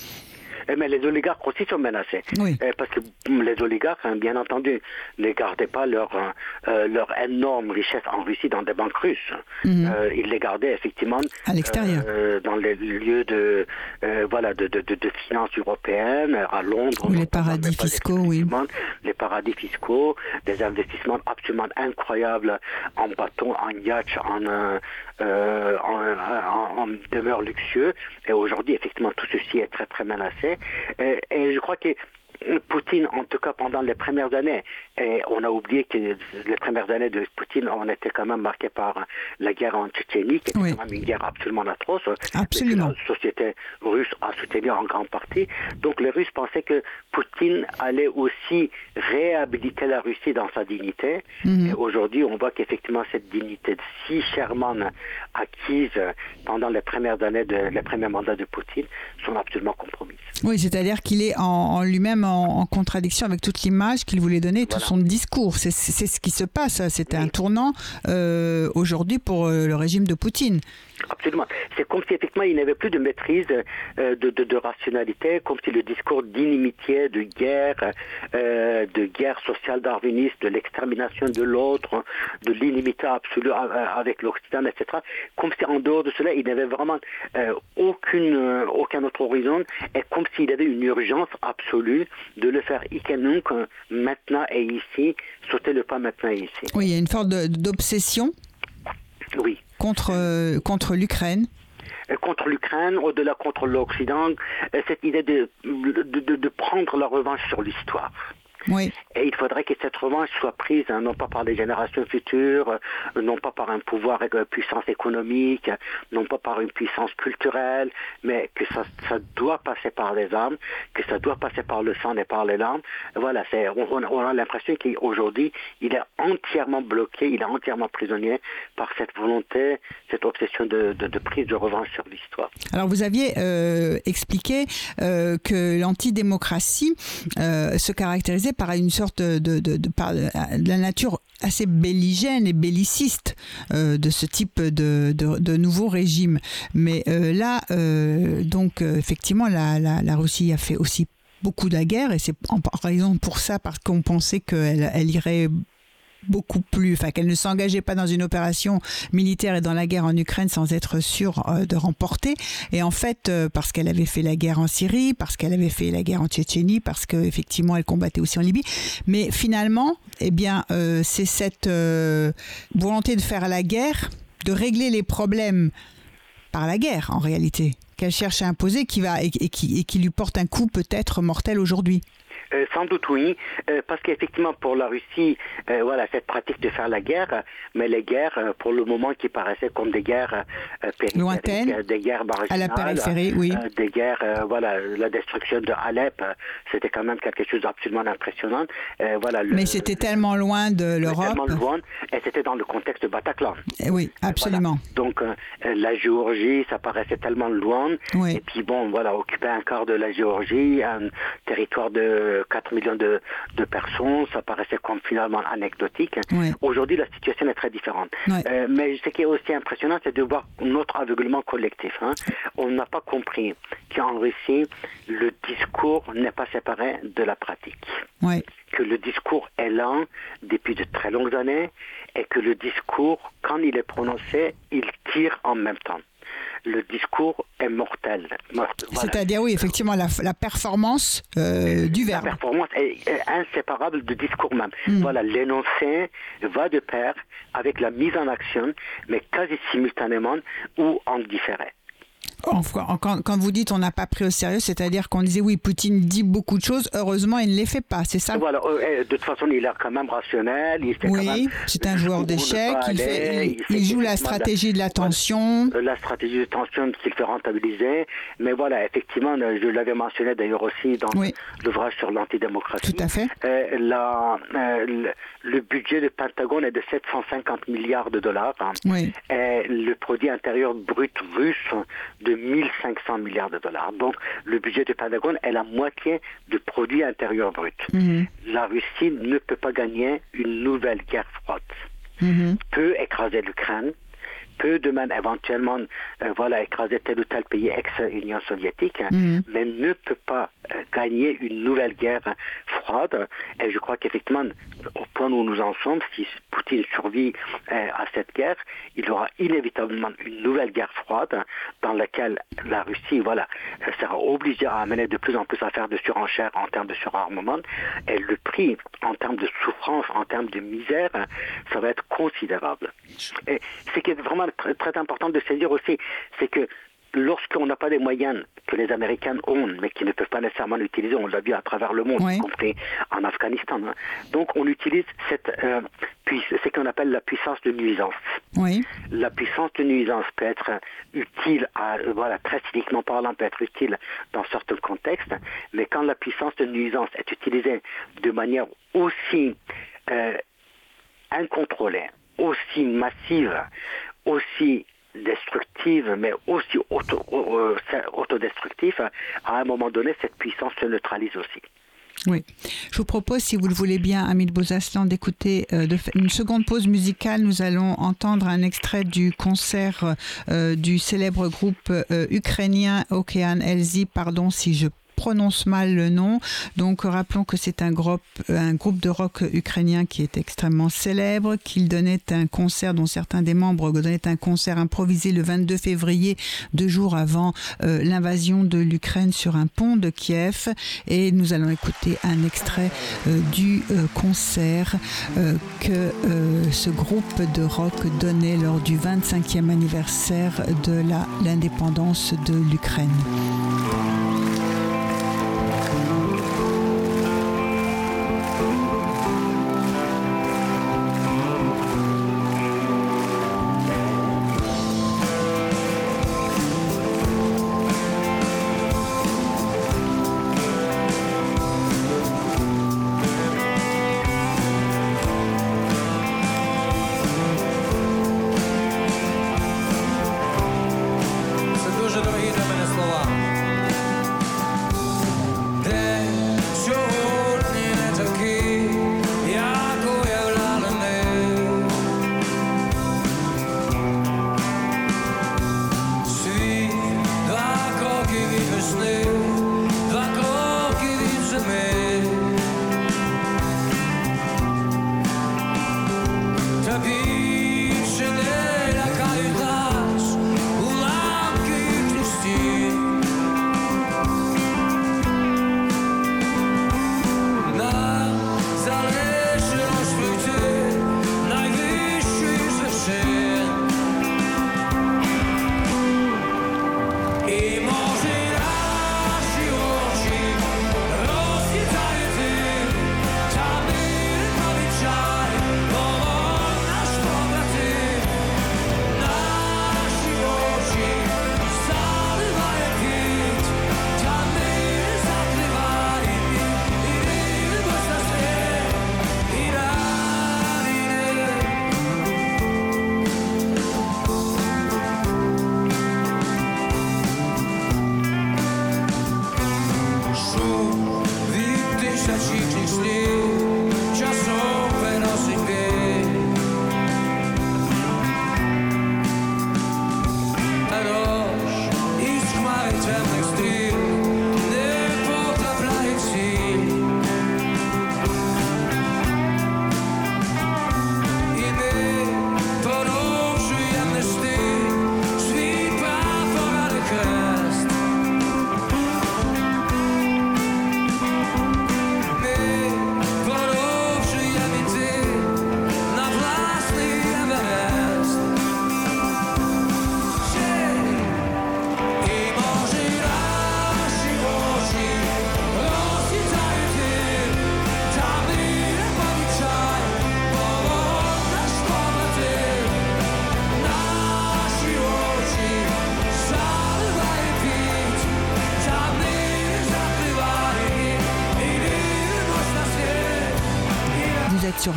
Eh, mais les oligarques aussi sont menacés. Eh, parce que les oligarques, hein, bien entendu, ne gardaient pas leur, euh, euh, leur énorme richesse en Russie dans des banques russes. Mhm. Euh, ils les gardaient effectivement à l'extérieur, dans les lieux de, voilà, de, de, de, finances européennes, à Londres. les paradis fiscaux, oui. Les paradis fiscaux, des investissements absolument incroyables en bâton, en yacht, en, en, en demeure luxueux. Et aujourd'hui, effectivement, tout ceci est très, très menacé. Et, je crois que Poutine, en tout cas pendant les premières années, et on a oublié que les premières années de Poutine, on était quand même marqué par la guerre en Tchétchénie, qui était quand même une guerre absolument atroce. Absolument. la société russe a soutenu en grande partie. Donc les Russes pensaient que Poutine allait aussi réhabiliter la Russie dans sa dignité. Mhm. Et aujourd'hui, on voit qu'effectivement, cette dignité si chèrement acquise pendant les premières années, de, les premiers mandats de Poutine, sont absolument compromises. Oui, c'est-à-dire qu'il est en, lui-même en, contradiction avec toute l'image qu'il voulait donner, tout son discours. C'est ce qui se passe. C'était un tournant euh, aujourd'hui pour euh, le régime de Poutine. Absolument. C'est comme si effectivement il n'avait plus de maîtrise euh, de, de, rationalité, comme si le discours d'inimitié, de guerre, euh, de guerre sociale darwiniste, de l'extermination de l'autre, de l'inimité absolue avec l'Occident, etc. Comme si en dehors de cela, il n'avait vraiment euh, aucune, aucun autre horizon, et comme s'il avait une urgence absolue de le faire ikenunk maintenant et ici, sauter le pas maintenant et ici. Oui, il y a une forme d'obsession. Oui contre, euh, contre l'Ukraine euh, contre l'Ukraine, au-delà contre l'Occident, euh, cette idée de, de, de prendre la revanche sur l'histoire. Oui. Et il faudrait que cette revanche soit prise hein, non pas par les générations futures, euh, non pas par un pouvoir et une puissance économique, non pas par une puissance culturelle, mais que ça, ça doit passer par les armes, que ça doit passer par le sang et par les larmes. Voilà, c'est, on, a l'impression qu'aujourd'hui, il est entièrement bloqué, il est entièrement prisonnier par cette volonté, cette obsession de, de, prise de revanche sur l'histoire. Alors vous aviez euh, expliqué euh, que l'antidémocratie euh, se caractérisait par une sorte de, la nature assez belligène et belliciste euh, de ce type de, nouveau régime. Mais euh, là, euh, donc effectivement, la, Russie a fait aussi beaucoup de guerre et c'est en raison pour ça parce qu'on pensait qu'elle elle irait beaucoup plus, enfin qu'elle ne s'engageait pas dans une opération militaire et dans la guerre en Ukraine sans être sûre euh, de remporter. Et en fait, euh, parce qu'elle avait fait la guerre en Syrie, parce qu'elle avait fait la guerre en Tchétchénie, parce qu'effectivement elle combattait aussi en Libye. Mais finalement, eh bien, euh, c'est cette volonté de faire la guerre, de régler les problèmes par la guerre en réalité, qu'elle cherche à imposer, qui va et, qui, et qui lui porte un coup peut-être mortel aujourd'hui. Euh, sans doute oui, euh, parce qu'effectivement pour la Russie, euh, voilà cette pratique de faire la guerre, mais les guerres pour le moment qui paraissaient comme des guerres lointaines, des guerres à la périphérie, oui, des guerres, voilà la destruction de Alep, c'était quand même quelque chose d'absolument impressionnant. voilà. mais c'était tellement loin de l'Europe. Tellement loin, et c'était dans le contexte de Bataclan. Eh oui, absolument. Donc la Géorgie, ça paraissait tellement loin. Oui. Et puis bon, voilà, occuper un quart de la Géorgie, un territoire de 4 millions de, personnes, ça paraissait comme finalement anecdotique. Aujourd'hui, la situation est très différente. Euh, mais ce qui est aussi impressionnant, c'est de voir notre aveuglement collectif. Hein. On n'a pas compris qu'en Russie, le discours n'est pas séparé de la pratique. Que le discours est lent depuis de très longues années et que le discours, quand il est prononcé, il tire en même temps. Le discours est mortel. C'est-à-dire, oui, effectivement, la, performance euh, du verbe. La performance est, inséparable du discours même. Hmm. Voilà, l'énoncé va de pair avec la mise en action, mais quasi simultanément ou en différé. Quand, quand, vous dites on n'a pas pris au sérieux, c'est-à-dire qu'on disait oui, Poutine dit beaucoup de choses, heureusement il ne les fait pas, c'est ça? Voilà, euh, de toute façon il est quand même rationnel. oui, c'est un joueur d'échecs, il, il, joue la stratégie de la tension. La stratégie de tension qu'il fait rentabiliser, mais voilà, effectivement, je l'avais mentionné d'ailleurs aussi dans l'ouvrage sur l'antidémocratie. Tout à fait. Euh, la, euh, le, budget du Pentagone est de 750 milliards de dollars. Hein. oui. Et le produit intérieur brut russe de 1500 milliards de dollars. Donc le budget du Pentagone est la moitié du produit intérieur brut. Mhm. La Russie ne peut pas gagner une nouvelle guerre froide. Mhm. Peut écraser l'Ukraine, peut demain éventuellement euh, voilà, écraser tel ou tel pays ex-Union soviétique, mhm. mais ne peut pas euh, gagner une nouvelle guerre froide. Et je crois qu'effectivement, au point où nous en sommes, si Poutine survit euh, à cette guerre, il aura inévitablement une nouvelle guerre froide dans laquelle la Russie voilà, sera obligée à amener de plus en plus à faire de surenchères en termes de surarmement. Et le prix en termes de souffrance, en termes de misère, ça va être considérable. Et ce qui est vraiment très, très important de saisir aussi, c'est que lorsqu'on n'a pas les moyens que les Américains ont, mais qui ne peuvent pas nécessairement l'utiliser, on l'a vu à travers le monde, y compris en Afghanistan. Hein. Donc on utilise cette euh, ce qu'on appelle la puissance de nuisance. Oui. La puissance de nuisance peut être utile, à, voilà, très cyniquement parlant, peut être utile dans certains contextes, mais quand la puissance de nuisance est utilisée de manière aussi euh, incontrôlée, aussi massive, aussi destructive, mais aussi auto, euh, autodestructive, à un moment donné, cette puissance se neutralise aussi. Oui. Je vous propose, si vous le voulez bien, Amit Bozaslan, d'écouter euh, une seconde pause musicale. Nous allons entendre un extrait du concert euh, du célèbre groupe ukrainien Okean Elzi, pardon si je prononce mal le nom. Donc rappelons que c'est un groupe, un groupe de rock ukrainien qui est extrêmement célèbre, qu'il donnait un concert dont certains des membres donnaient un concert improvisé le 22 février, deux jours avant euh, l'invasion de l'Ukraine sur un pont de Kiev. Et nous allons écouter un extrait euh, du euh, concert que ce groupe de rock donnait lors du 25e anniversaire de l'indépendance de l'Ukraine.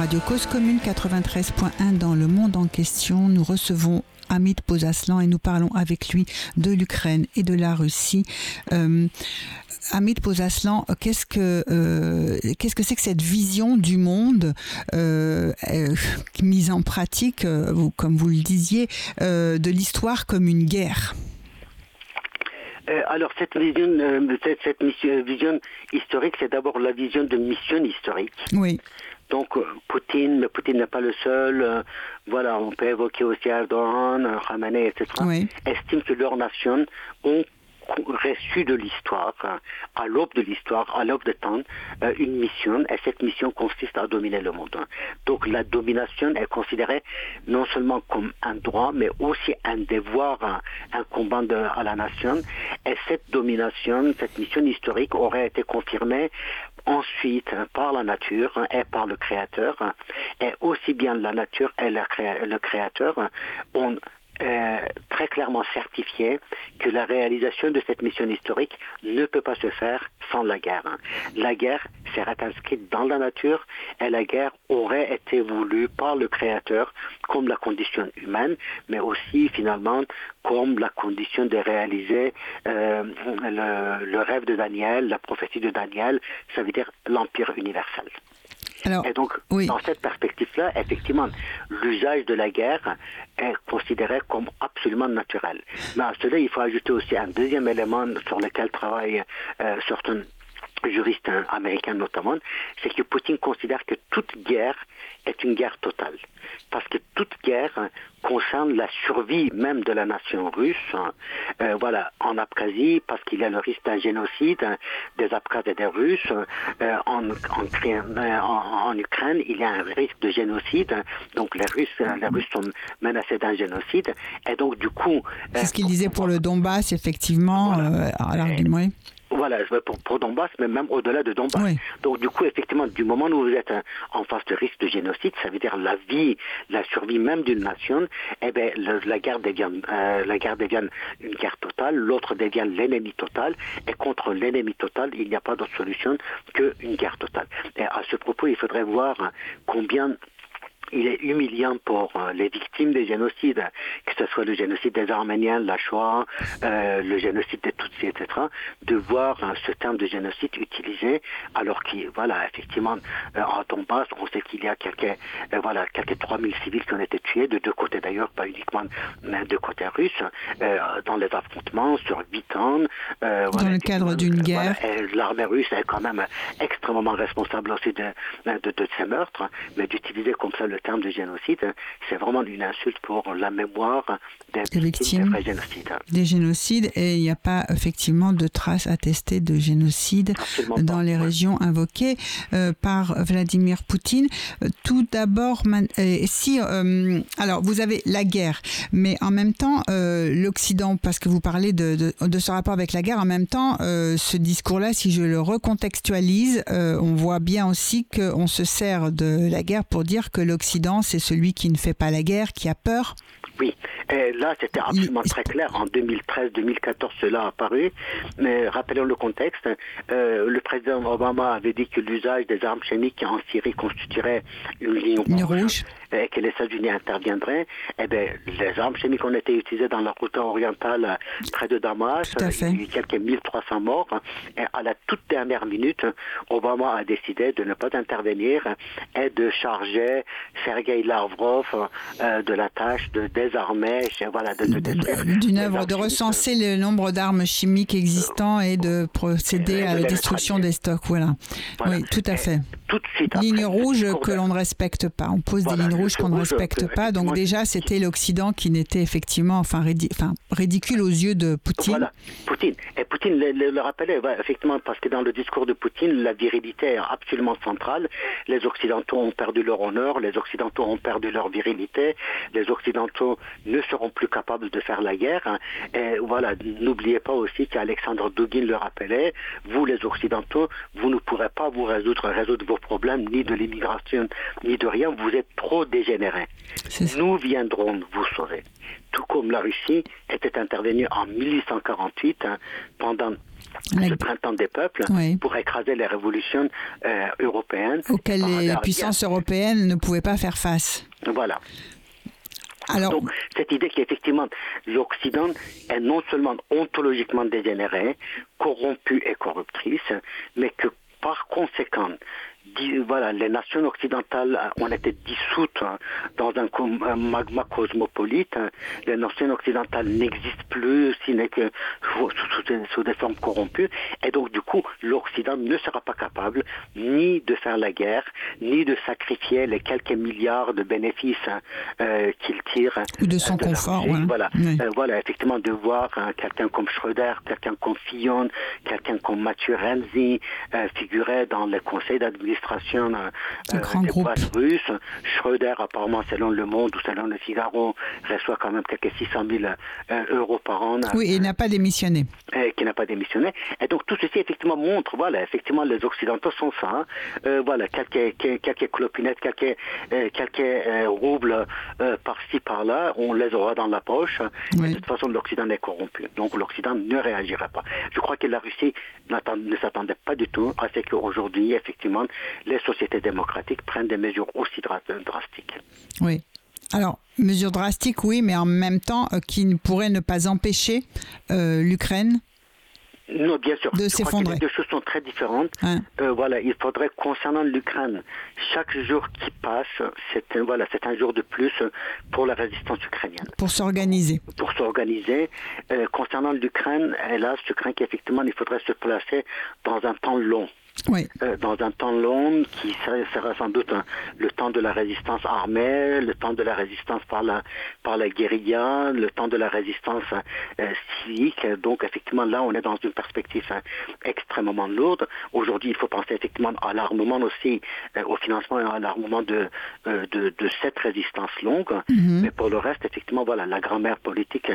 Radio Cause Commune 93.1 dans le monde en question. Nous recevons Amit Pozaslan et nous parlons avec lui de l'Ukraine et de la Russie. Euh, Amit Pozaslan, qu'est-ce que euh, qu'est-ce que c'est que cette vision du monde euh, mise en pratique, comme vous le disiez, de l'histoire comme une guerre? Alors cette vision, cette, cette vision historique, c'est d'abord la vision de mission historique. Oui. Donc Poutine, mais Poutine n'est pas le seul. voilà, on peut évoquer aussi Erdogan, Khamenei, etc. Oui. Estiment que leurs nations ont reçu de l'histoire, à l'aube de l'histoire, à l'aube de temps, euh, une mission, et cette mission consiste à dominer le monde. Donc la domination est considérée non seulement comme un droit, mais aussi un devoir, un combat de, à la nation. Et cette domination, cette mission historique aurait été confirmée ensuite par la nature et par le créateur, et aussi bien la nature et le, créateur ont euh, très clairement certifié que la réalisation de cette mission historique ne peut pas se faire sans la guerre. La guerre serait inscrite dans la nature et la guerre aurait été voulue par le Créateur comme la condition humaine, mais aussi finalement comme la condition de réaliser euh, le, le rêve de Daniel, la prophétie de Daniel, ça veut dire l'empire universel et donc, dans cette perspective-là, effectivement, l'usage de la guerre est considéré comme absolument naturel. Mais à cela, il faut ajouter aussi un deuxième élément sur lequel travaillent euh, certains juristes américains notamment, c'est que Poutine considère que toute guerre est une guerre totale. Parce que toute guerre concerne la survie même de la nation russe. Euh, voilà, en Abkhazie, parce qu'il y a le risque d'un génocide des Abkhazes et des Russes. Euh, en, en, Ukraine, il y a un risque de génocide. Donc les Russes, les Russes sont menacés d'un génocide. Et donc du coup... C'est ce qu'il disait pour le Donbass, effectivement, voilà. à l'argument. Voilà, pour, pour Donbass, mais même au-delà de Donbass. Donc du coup, effectivement, du moment où vous êtes en face de risque de génocide, ça veut dire la vie, la survie même d'une nation, eh bien, la guerre devient, euh, la guerre devient une guerre totale, l'autre devient l'ennemi total, et contre l'ennemi total, il n'y a pas d'autre solution qu'une guerre totale. Et à ce propos, il faudrait voir combien il est humiliant pour euh, les victimes des génocides, que ce soit le génocide des Arméniens, la Shoah, euh, le génocide des Tutsis, etc., de voir euh, ce terme de génocide utilisé, alors qu'il, voilà, effectivement, en Donbass, on sait qu'il y a quelques, voilà, quelques 3000 civils qui ont été tués, de deux côtés d'ailleurs, pas uniquement de côté russe, dans les affrontements sur 8 ans. dans le cadre d'une guerre. L'armée russe est quand même extrêmement responsable aussi de, de, de ces meurtres, mais d'utiliser comme ça le le terme de génocide, c'est vraiment une insulte pour la mémoire des, victimes, des génocides. Des génocides, et il n'y a pas effectivement de traces attestées de génocide dans les régions invoquées euh, par Vladimir Poutine. Euh, tout d'abord, si, euh, alors vous avez la guerre, mais en même temps, l'Occident, parce que vous parlez de, de, ce rapport avec la guerre, en même temps, ce discours-là, si je le recontextualise, on voit bien aussi qu'on se sert de la guerre pour dire que l'Occident c'est celui qui ne fait pas la guerre, qui a peur. Oui, et là c'était absolument très clair. En 2013-2014, cela a apparu. Mais rappelons le contexte. Euh, le président Obama avait dit que l'usage des armes chimiques en Syrie constituerait une ligne rouge, et que les États-Unis interviendraient. Eh bien, les armes chimiques ont été utilisées dans la route orientale près de Damas. Il y a eu quelques 1300 morts. Et à la toute dernière minute, Obama a décidé de ne pas intervenir et de charger Sergei Lavrov euh, de la tâche de désarmer, voilà, de, d'une œuvre de recenser le nombre d'armes chimiques existants et de procéder à la destruction des stocks. Voilà. Oui, tout à fait. Tout de suite Ligne rouge que l'on ne respecte pas. On pose des lignes rouges qu'on ne respecte pas. Donc déjà, c'était l'Occident qui n'était effectivement, enfin, ridicule aux yeux de Poutine. Voilà, Poutine. Et Poutine le, rappelait, effectivement, parce que dans le discours de Poutine, la virilité est absolument centrale. Les Occidentaux ont perdu leur honneur, les Occidentaux ont perdu leur virilité, les Occidentaux ne seront plus capables de faire la guerre. Hein. Et voilà, n'oubliez pas aussi qu'Alexandre Dugin le rappelait, vous les Occidentaux, vous ne pourrez pas vous résoudre, résoudre vos problèmes, ni de l'immigration, ni de rien, vous êtes trop dégénérés. Nous viendrons vous sauver. Tout comme la Russie était intervenue en 1848 hein, pendant le printemps des peuples, pour écraser les révolutions euh, européennes. Auxquelles les puissances européennes ne pouvaient pas faire face. Voilà. Alors, Donc, cette idée qu'effectivement, l'Occident est non seulement ontologiquement dégénéré, corrompu et corruptrice, mais que par conséquent, voilà, les nations occidentales ont été dissoutes hein, dans un, magma cosmopolite. Les nations occidentales n'existent plus, si n'est que sous, des formes corrompues. Et donc, du coup, l'Occident ne sera pas capable ni de faire la guerre, ni de sacrifier les quelques milliards de bénéfices hein, euh, qu'il tire. Ou de son confort. Voilà. Euh, voilà, effectivement, de voir hein, quelqu'un comme Schröder, quelqu'un comme Fillon, quelqu'un comme Mathieu Renzi euh, figurer dans les conseils d'administration administration euh, des boîtes russes. Schröder, apparemment, selon Le Monde ou selon Le Figaro, reçoit quand même quelques 600 000 euh, euros par an. Oui, il n'a pas démissionné. Et qui n'a pas démissionné. Et donc tout ceci, effectivement, montre, voilà, effectivement, les Occidentaux sont ça. Hein. Euh, voilà, quelques, quelques clopinettes, quelques, quelques roubles par-ci, par-là, on les aura dans la poche. de toute façon, l'Occident est corrompu. Donc l'Occident ne réagira pas. Je crois que la Russie ne s'attendait pas du tout à ce qu'aujourd'hui, effectivement, les sociétés démocratiques prennent des mesures aussi drastiques. Oui. Alors, mesures drastiques, oui, mais en même temps, euh, qui pourraient ne pas empêcher euh, l'Ukraine non, bien sûr. De s'effondrer. Les deux choses sont très différentes. Euh, voilà, il faudrait concernant l'Ukraine, chaque jour qui passe, c'est un, voilà, c'est un jour de plus pour la résistance ukrainienne. Pour s'organiser. Pour s'organiser. concernant l'Ukraine, hélas, je crains qu'effectivement, il faudrait se placer dans un temps long. Euh, dans un temps long qui sera sans doute le temps de la résistance armée, le temps de la résistance par la, par la guérilla, le temps de la résistance euh, civique. Donc effectivement là on est dans une perspective hein, extrêmement lourde. Aujourd'hui il faut penser effectivement à l'armement aussi, euh, au financement et à l'armement de, de, cette résistance longue. Mhm. Mais pour le reste effectivement voilà la grammaire politique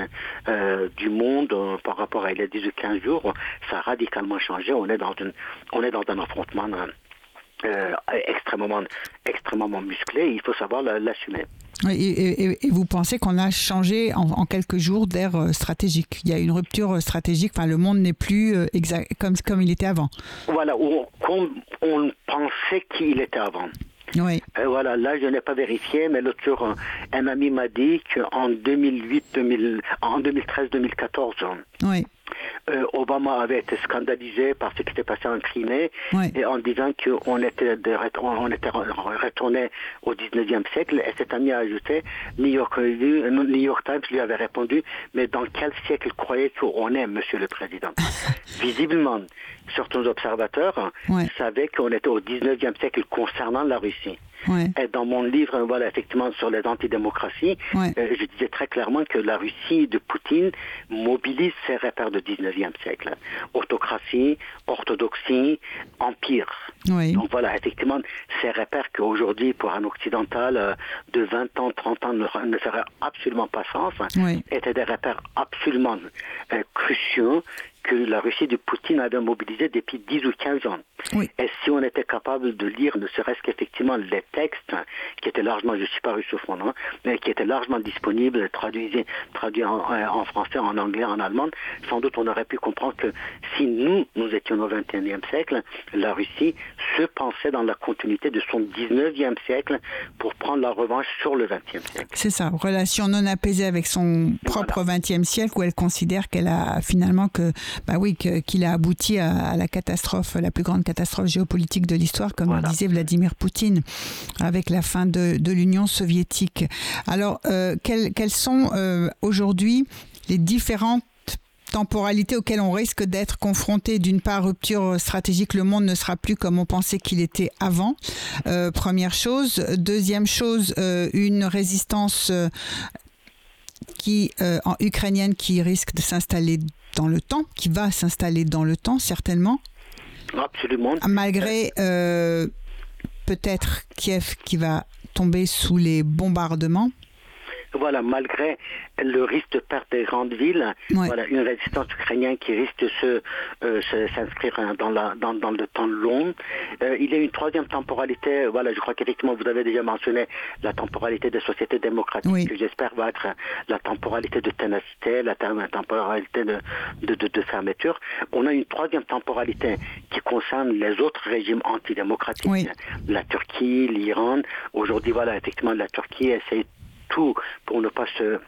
du monde par rapport à il y a 10 ou 15 jours, ça a radicalement changé. On est dans une on est dans un affrontement euh, extrêmement, extrêmement musclé. Il faut savoir l'assumer. Et, vous pensez qu'on a changé en, quelques jours d'air euh, stratégique? Il y a une rupture stratégique, enfin, le monde n'est plus euh, exact, comme, comme il était avant. Voilà, on pensait qu'il était avant. Oui. voilà, là je n'ai pas vérifié, mais l'autre jour, un ami m'a dit qu'en 2008, 2000, en 2013-2014, oui. Euh, Obama avait été scandalisé par ce qui s'était passé en Crimée et en disant qu'on était, on était retourné au 19e siècle. Et cet ami a ajouté, New York, New York Times lui avait répondu, mais dans quel siècle croyez qu'on est, monsieur le président? Visiblement, certains observateurs savaient qu'on était au 19e siècle concernant la Russie. Et dans mon livre, voilà, effectivement, sur les antidémocraties, euh, je disais très clairement que la Russie de Poutine mobilise ses repères du 19e siècle. Autocratie, orthodoxie, empire. Donc voilà, effectivement, ces repères qu'aujourd'hui, pour un occidental euh, de 20 ans, 30 ans, ne, ne feraient absolument pas sens, étaient des repères absolument euh, cruciaux que la Russie de Poutine avait mobilisé depuis 10 ou 15 ans. Et si on était capable de lire ne serait-ce qu'effectivement les textes qui étaient largement, je ne suis pas russophone, hein, mais qui étaient largement disponibles, traduits, traduits en, euh, en, français, en anglais, en allemand, sans doute on aurait pu comprendre que si nous, nous étions au XXIe siècle, la Russie se pensait dans la continuité de son 19e siècle pour prendre la revanche sur le 20e siècle. C'est ça, relation non apaisée avec son propre 20e siècle où elle considère qu'elle a finalement que bah oui, qu'il a abouti à, la catastrophe, la plus grande catastrophe géopolitique de l'histoire, comme disait Vladimir Poutine, avec la fin de, l'Union soviétique. Alors, euh, quelles, sont euh, aujourd'hui les différentes temporalités auxquelles on risque d'être confronté? D'une part, rupture stratégique, le monde ne sera plus comme on pensait qu'il était avant. Euh, première chose. Deuxième chose, une résistance qui, en ukrainienne qui risque de s'installer dans le temps, qui va s'installer dans le temps, certainement. Absolument. Malgré euh, peut-être Kiev qui va tomber sous les bombardements. Voilà, malgré le risque de perte des grandes villes, voilà, une résistance ukrainienne qui risque de se, euh, s'inscrire dans, la, dans, dans, le temps long. Euh, il y a une troisième temporalité, voilà, je crois qu'effectivement vous avez déjà mentionné la temporalité des sociétés démocratiques, que j'espère va être la temporalité de ténacité, la temporalité de, de, de, fermeture. On a une troisième temporalité qui concerne les autres régimes antidémocratiques, la Turquie, l'Iran. Aujourd'hui, voilà, effectivement, la Turquie essaie pour ne pas se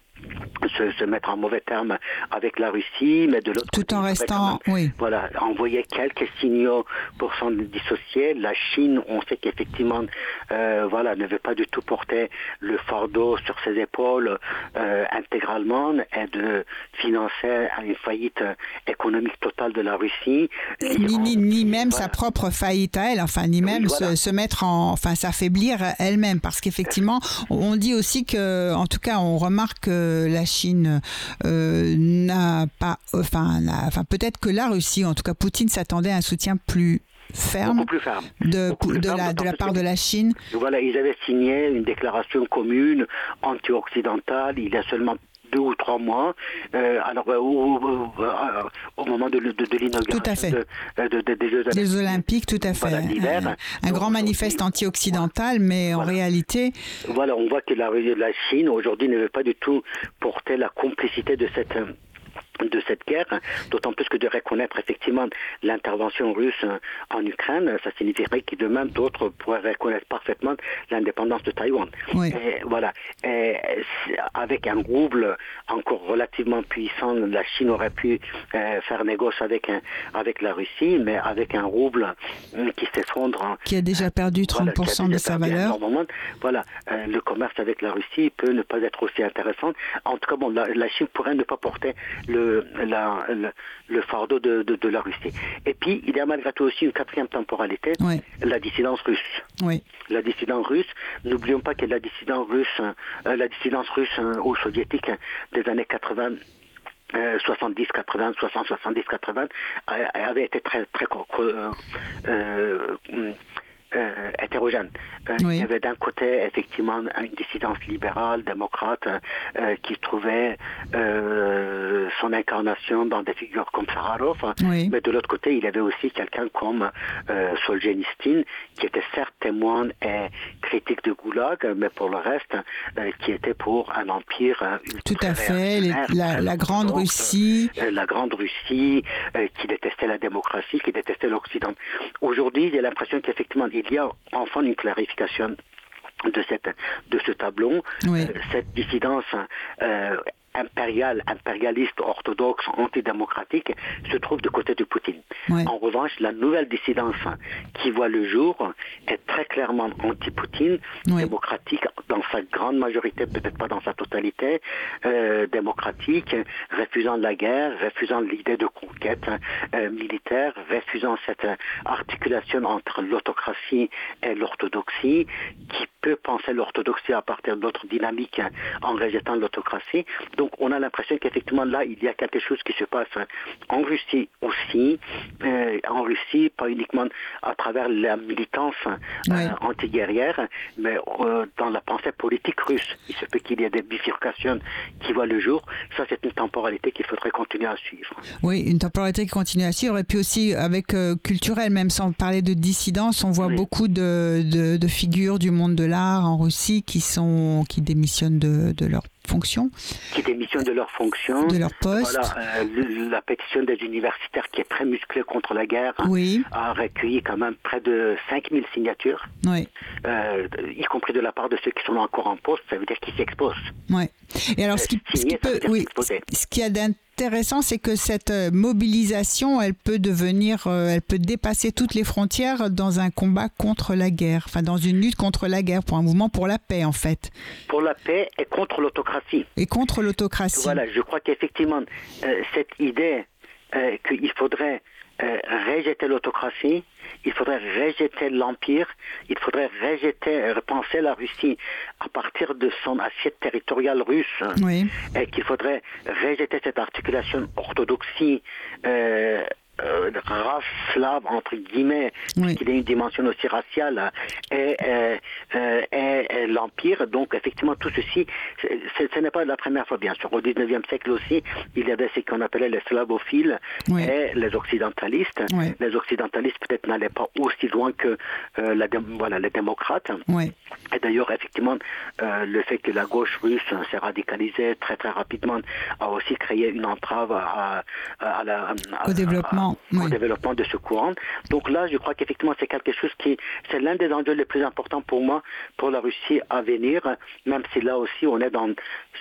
se, mettre en mauvais terme avec la Russie, mais de l'autre tout en restant, oui. Voilà, envoyer quelques signaux pour s'en dissocier. La Chine, on sait qu'effectivement, euh, voilà, ne veut pas du tout porter le fardeau sur ses épaules euh, intégralement et de financer une faillite économique totale de la Russie. Ni, ni, même sa propre faillite à elle, enfin, ni même se, se, mettre en, enfin, s'affaiblir elle-même, parce qu'effectivement, on dit aussi que, en tout cas, on remarque que la Chine euh, n'a pas, enfin, enfin peut-être que la Russie, en tout cas Poutine, s'attendait à un soutien plus ferme, plus ferme. de, de, la, de la part de la Chine. Voilà, ils avaient signé une déclaration commune anti-occidentale il y a seulement deux ou trois mois, euh, alors euh, euh, au, moment de, de, l'inauguration des Jeux Olympiques. Tout à fait. un, grand manifeste anti-occidental, mais en réalité... Voilà, on voit que la, la Chine aujourd'hui ne veut pas du tout porter la complicité de cette de cette guerre, d'autant plus que de reconnaître effectivement l'intervention russe en Ukraine, ça signifierait que demain d'autres pourraient reconnaître parfaitement l'indépendance de Taïwan. Et voilà. Et avec un rouble encore relativement puissant, la Chine aurait pu euh, faire négoce avec avec la Russie, mais avec un rouble euh, qui s'effondre. Qui a déjà perdu 30% de sa valeur. Voilà, euh, le commerce avec la Russie peut ne pas être aussi intéressant. En tout cas, bon, la Chine pourrait ne pas porter le le, fardeau de, la Russie. Et puis, il y a malgré tout aussi une quatrième temporalité, la dissidence russe. Oui. La dissidence russe, n'oublions pas que la dissidence russe, euh, la dissidence russe euh, ou soviétique des années 80 70, 80, 60, 70, 80 avait été très très euh, euh, hétérogène. Euh, il y avait d'un côté effectivement une dissidence libérale, démocrate, euh, qui trouvait son incarnation dans des figures comme Sakharov, mais de l'autre côté, il y avait aussi quelqu'un comme Solzhenitsyn, qui était certes témoin et critique de Goulag, mais pour le reste, qui était pour un empire. Tout à fait, la, la, grande Russie. la grande Russie, qui détestait la démocratie, qui détestait l'Occident. Aujourd'hui, a l'impression qu'effectivement, il y a enfin une clarification de, cette, de ce tableau. Euh, cette dissidence euh, impérial, impérialiste, orthodoxe, antidémocratique, se trouve du côté de Poutine. En revanche, la nouvelle dissidence qui voit le jour est très clairement anti-Poutine, démocratique dans sa grande majorité, peut-être pas dans sa totalité, euh, démocratique, refusant la guerre, refusant l'idée de conquête euh, militaire, refusant cette articulation entre l'autocratie et l'orthodoxie, qui peut penser l'orthodoxie à partir d'autres dynamiques en rejetant l'autocratie. Donc on a l'impression qu'effectivement là, il y a quelque chose qui se passe en Russie aussi, euh, en Russie, pas uniquement à travers la militance euh, anti-guerrière, mais euh, dans la pensée politique russe. Il se peut qu'il y ait des bifurcations qui voient le jour. Ça, c'est une temporalité qu'il faudrait continuer à suivre. Oui, une temporalité qui continue à suivre. Et puis aussi, avec culturel, même sans parler de dissidence, on voit beaucoup de, de, figures du monde de l'art en Russie qui, sont, qui démissionnent de, de leur fonction. Qui démissionnent de leur fonction. De leur poste. Voilà, euh, la pétition des universitaires qui est très musclée contre la guerre oui. a recueilli quand même près de 5000 signatures. Oui. Euh, y compris de la part de ceux qui sont encore en poste, ça veut dire qu'ils s'exposent. Oui. Et alors, ce qui, ce qui peut, oui, ce qui a intéressant, c'est que cette euh, mobilisation, elle peut devenir, euh, elle peut dépasser toutes les frontières dans un combat contre la guerre, enfin dans une lutte contre la guerre, pour un mouvement pour la paix en fait. Pour la paix et contre l'autocratie. Et contre l'autocratie. Voilà, je crois qu'effectivement, euh, cette idée qu'il faudrait rejeter l'autocratie, il faudrait rejeter l'Empire, il faudrait rejeter, repenser la Russie à partir de son assiette territoriale russe, oui. et qu'il faudrait rejeter cette articulation orthodoxie. Euh, euh, race slave entre guillemets, oui. qu'il a une dimension aussi raciale, et, et, l'empire. Donc effectivement tout ceci, ce n'est pas la première fois bien sûr. Au 19e siècle aussi, il y avait ce qu'on appelait les slavophiles et les occidentalistes. Les occidentalistes peut-être n'allaient pas aussi loin que la, voilà, les démocrates. Et d'ailleurs effectivement le fait que la gauche russe s'est radicalisée très très rapidement a aussi créé une entrave à, à la, au développement, au développement de ce courant. Donc là, je crois qu'effectivement, c'est quelque chose qui, c'est l'un des enjeux les plus importants pour moi, pour la Russie à venir, même si là aussi on est dans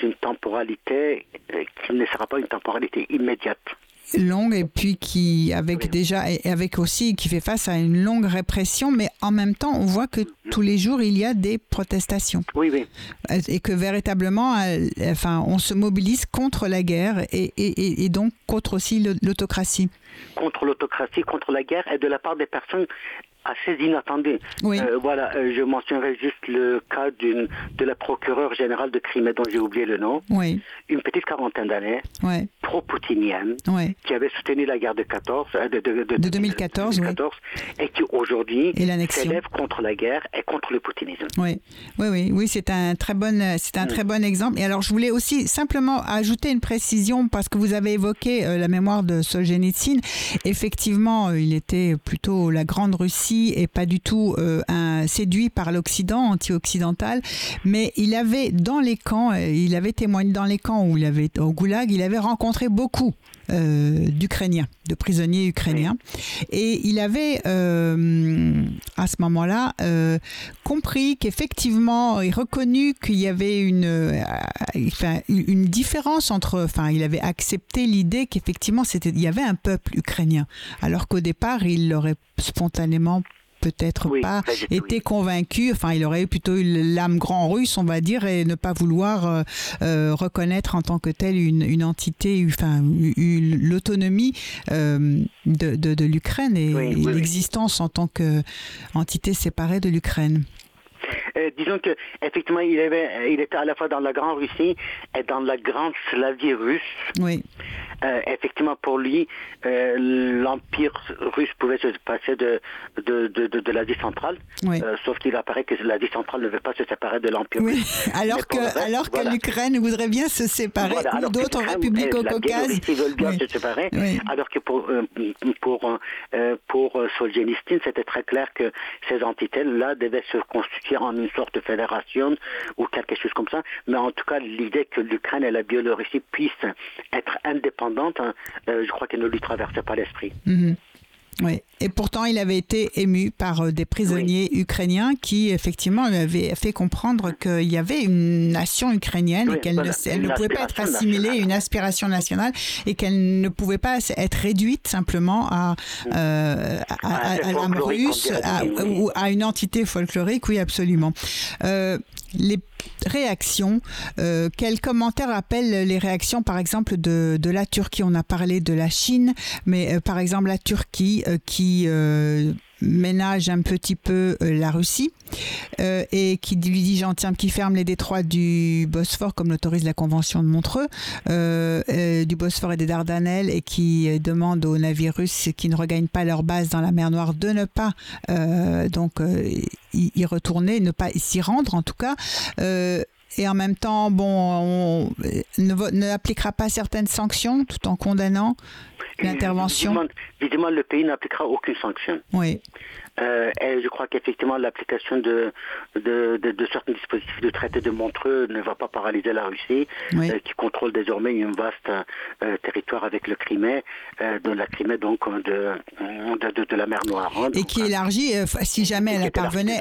une temporalité euh, qui ne sera pas une temporalité immédiate longue et puis qui avec déjà et avec aussi qui fait face à une longue répression mais en même temps on voit que tous les jours il y a des protestations. Oui oui. Et que véritablement euh, enfin on se mobilise contre la guerre et, et, et donc contre aussi l'autocratie. Contre l'autocratie contre la guerre et de la part des personnes assez inattendu. Oui. Euh, voilà, euh, je mentionnerai juste le cas d'une de la procureure générale de Crimée dont j'ai oublié le nom. Oui. Une petite quarantaine d'années, oui. pro-poutinienne, oui. qui avait soutenu la guerre de 14, euh, de, de, de, 2014, 2014 et qui aujourd'hui s'élève contre la guerre et contre le poutinisme. Oui, oui, oui, oui c'est un très bon, c'est un mm. très bon exemple. Et alors, je voulais aussi simplement ajouter une précision parce que vous avez évoqué la mémoire de Solzhenitsyn. Effectivement, il était plutôt la grande Russie et pas du tout euh, séduit par l'Occident, anti-occidental, mais il avait dans les camps, euh, il avait témoigné dans les camps où il avait au Goulag, il avait rencontré beaucoup euh, d'Ukrainiens, de prisonniers ukrainiens. Et il avait, à ce moment-là, compris qu'effectivement, et reconnu qu'il y avait une, enfin, une différence entre, enfin, il avait accepté l'idée qu'effectivement, c'était, il y avait un peuple ukrainien, alors qu'au départ, il l'aurait spontanément peut-être pas été convaincu, enfin il aurait eu plutôt l'âme grand russe, on va dire, et ne pas vouloir euh, euh, reconnaître en tant que tel une, entité, enfin l'autonomie euh, de, de, l'Ukraine et, l'existence en tant qu'entité séparée de l'Ukraine. Disons que effectivement il, avait, il était à la fois dans la Grande Russie et dans la Grande Slavie russe. Oui. Euh, effectivement, pour lui, euh, l'empire russe pouvait se passer de, de, de, de, l'Asie centrale, euh, sauf qu'il apparaît que l'Asie centrale ne veut pas se séparer de l'empire oui. Alors que, alors que l'Ukraine voudrait bien se séparer, ou d'autres républiques au Caucase. Ils veulent bien se séparer, alors que pour, pour, pour Solzhenitsyn, c'était très clair que ces entités-là devaient se constituer en une sorte de fédération ou quelque chose comme ça. Mais en tout cas, l'idée que l'Ukraine et la Biélorussie puissent être indépendantes Hein, euh, je crois qu'elle ne lui traversait pas l'esprit. Mhm. Oui, et pourtant il avait été ému par euh, des prisonniers ukrainiens qui effectivement lui avaient fait comprendre qu'il y avait une nation ukrainienne et qu'elle ne, ne, pouvait pas être assimilée, une aspiration nationale et qu'elle ne pouvait pas être réduite simplement à, mm. euh, à, l'âme russe ou à une entité folklorique, oui absolument. Les réactions. Euh, quels commentaires appellent les réactions, par exemple, de, de, la Turquie? On a parlé de la Chine, mais euh, par exemple la Turquie euh, qui ménage un petit peu la Russie et qui lui dit gentil qui ferme les détroits du Bosphore comme l'autorise la Convention de Montreux, du Bosphore et des Dardanelles et qui demande aux navires russes qui ne regagnent pas leur base dans la mer Noire de ne pas donc y, retourner, ne pas s'y rendre en tout cas. Euh, et en même temps, bon, on n'appliquera pas certaines sanctions tout en condamnant l'intervention. Évidemment, le pays n'appliquera aucune sanction. Oui. Euh, et je crois qu'effectivement, l'application de, de, de, certains dispositifs de traité de Montreux ne va pas paralyser la Russie, euh, qui contrôle désormais un vaste euh, territoire avec le Crimée, de la Crimée donc de, de, la mer Noire. Hein, et qui élargit, si jamais elle parvenait,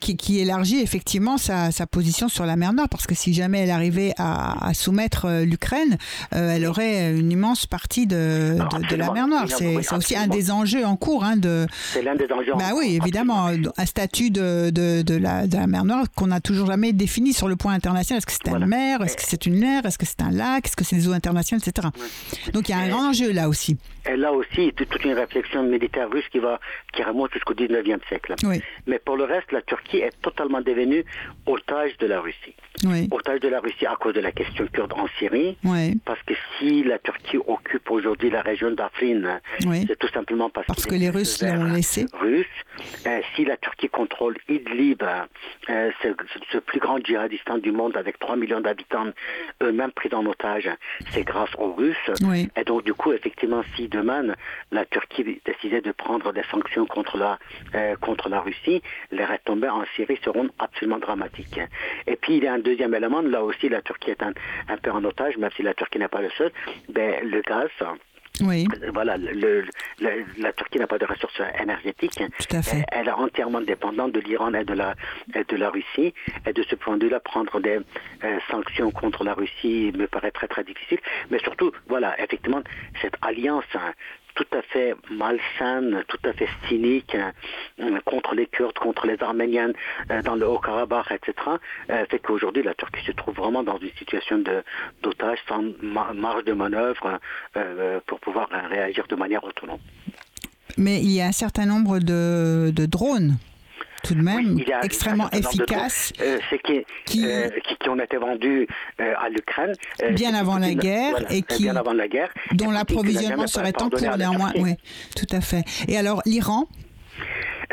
qui, qui, élargit effectivement sa, sa, position sur la mer Nord, parce que si jamais elle arrivait à, à soumettre l'Ukraine, elle aurait une immense partie de, de, la mer Noire. C'est aussi un des enjeux en cours. Hein, de... C'est l'un des enjeux en bah oui, évidemment, un statut de, de, la, de la mer Noire qu'on n'a toujours jamais défini sur le point international. Est-ce que c'est une mer? Est-ce que c'est une mer? Est-ce que c'est un lac? Est-ce que c'est des eaux internationales, etc. Donc il y a un grand enjeu là aussi. Et là aussi, toute une réflexion militaire russe qui, va, qui remonte jusqu'au 19e siècle. Mais pour le reste, la Turquie est totalement devenue otage de la Russie. Otage de la Russie à cause de la question kurde en Syrie. Parce que si la Turquie occupe aujourd'hui la région d'Afrin, c'est tout simplement parce, parce que les Russes l'ont laissé. Russe. Euh, si la Turquie contrôle Idlib, euh, c'est ce plus grand djihadistan du monde avec 3 millions d'habitants, eux-mêmes pris en otage, c'est grâce aux Russes. Et donc, du coup, effectivement, si demain la Turquie décidait de prendre des sanctions contre la, euh, contre la Russie, les retombées en Syrie seront absolument dramatiques. Et puis, il y a un deuxième élément, là aussi, la Turquie est un, un peu en otage, même si la Turquie n'est pas le seul, ben, le gaz. Oui. Voilà, la Turquie n'a pas de ressources énergétiques. Tout à fait. Elle, est entièrement dépendante de l'Iran et de la, de la Russie. Et de ce point de vue-là, prendre des euh, sanctions contre la Russie me paraît très très difficile. Mais surtout, voilà, effectivement, cette alliance hein, tout à fait malsaine, tout à fait cynique euh, contre les Kurdes, contre les Arméniens euh, dans le Haut-Karabakh, etc., euh, fait qu'aujourd'hui la Turquie se trouve vraiment dans une situation d'otage sans marge de manœuvre pour pouvoir réagir de manière autonome. Mais il y a un certain nombre de drones tout de même extrêmement efficace. Euh, qui, euh, qui, qui, ont été vendus euh, à l'Ukraine. bien avant la guerre et qui, bien avant la guerre, dont l'approvisionnement serait en cours néanmoins. Oui, tout à fait. Et alors l'Iran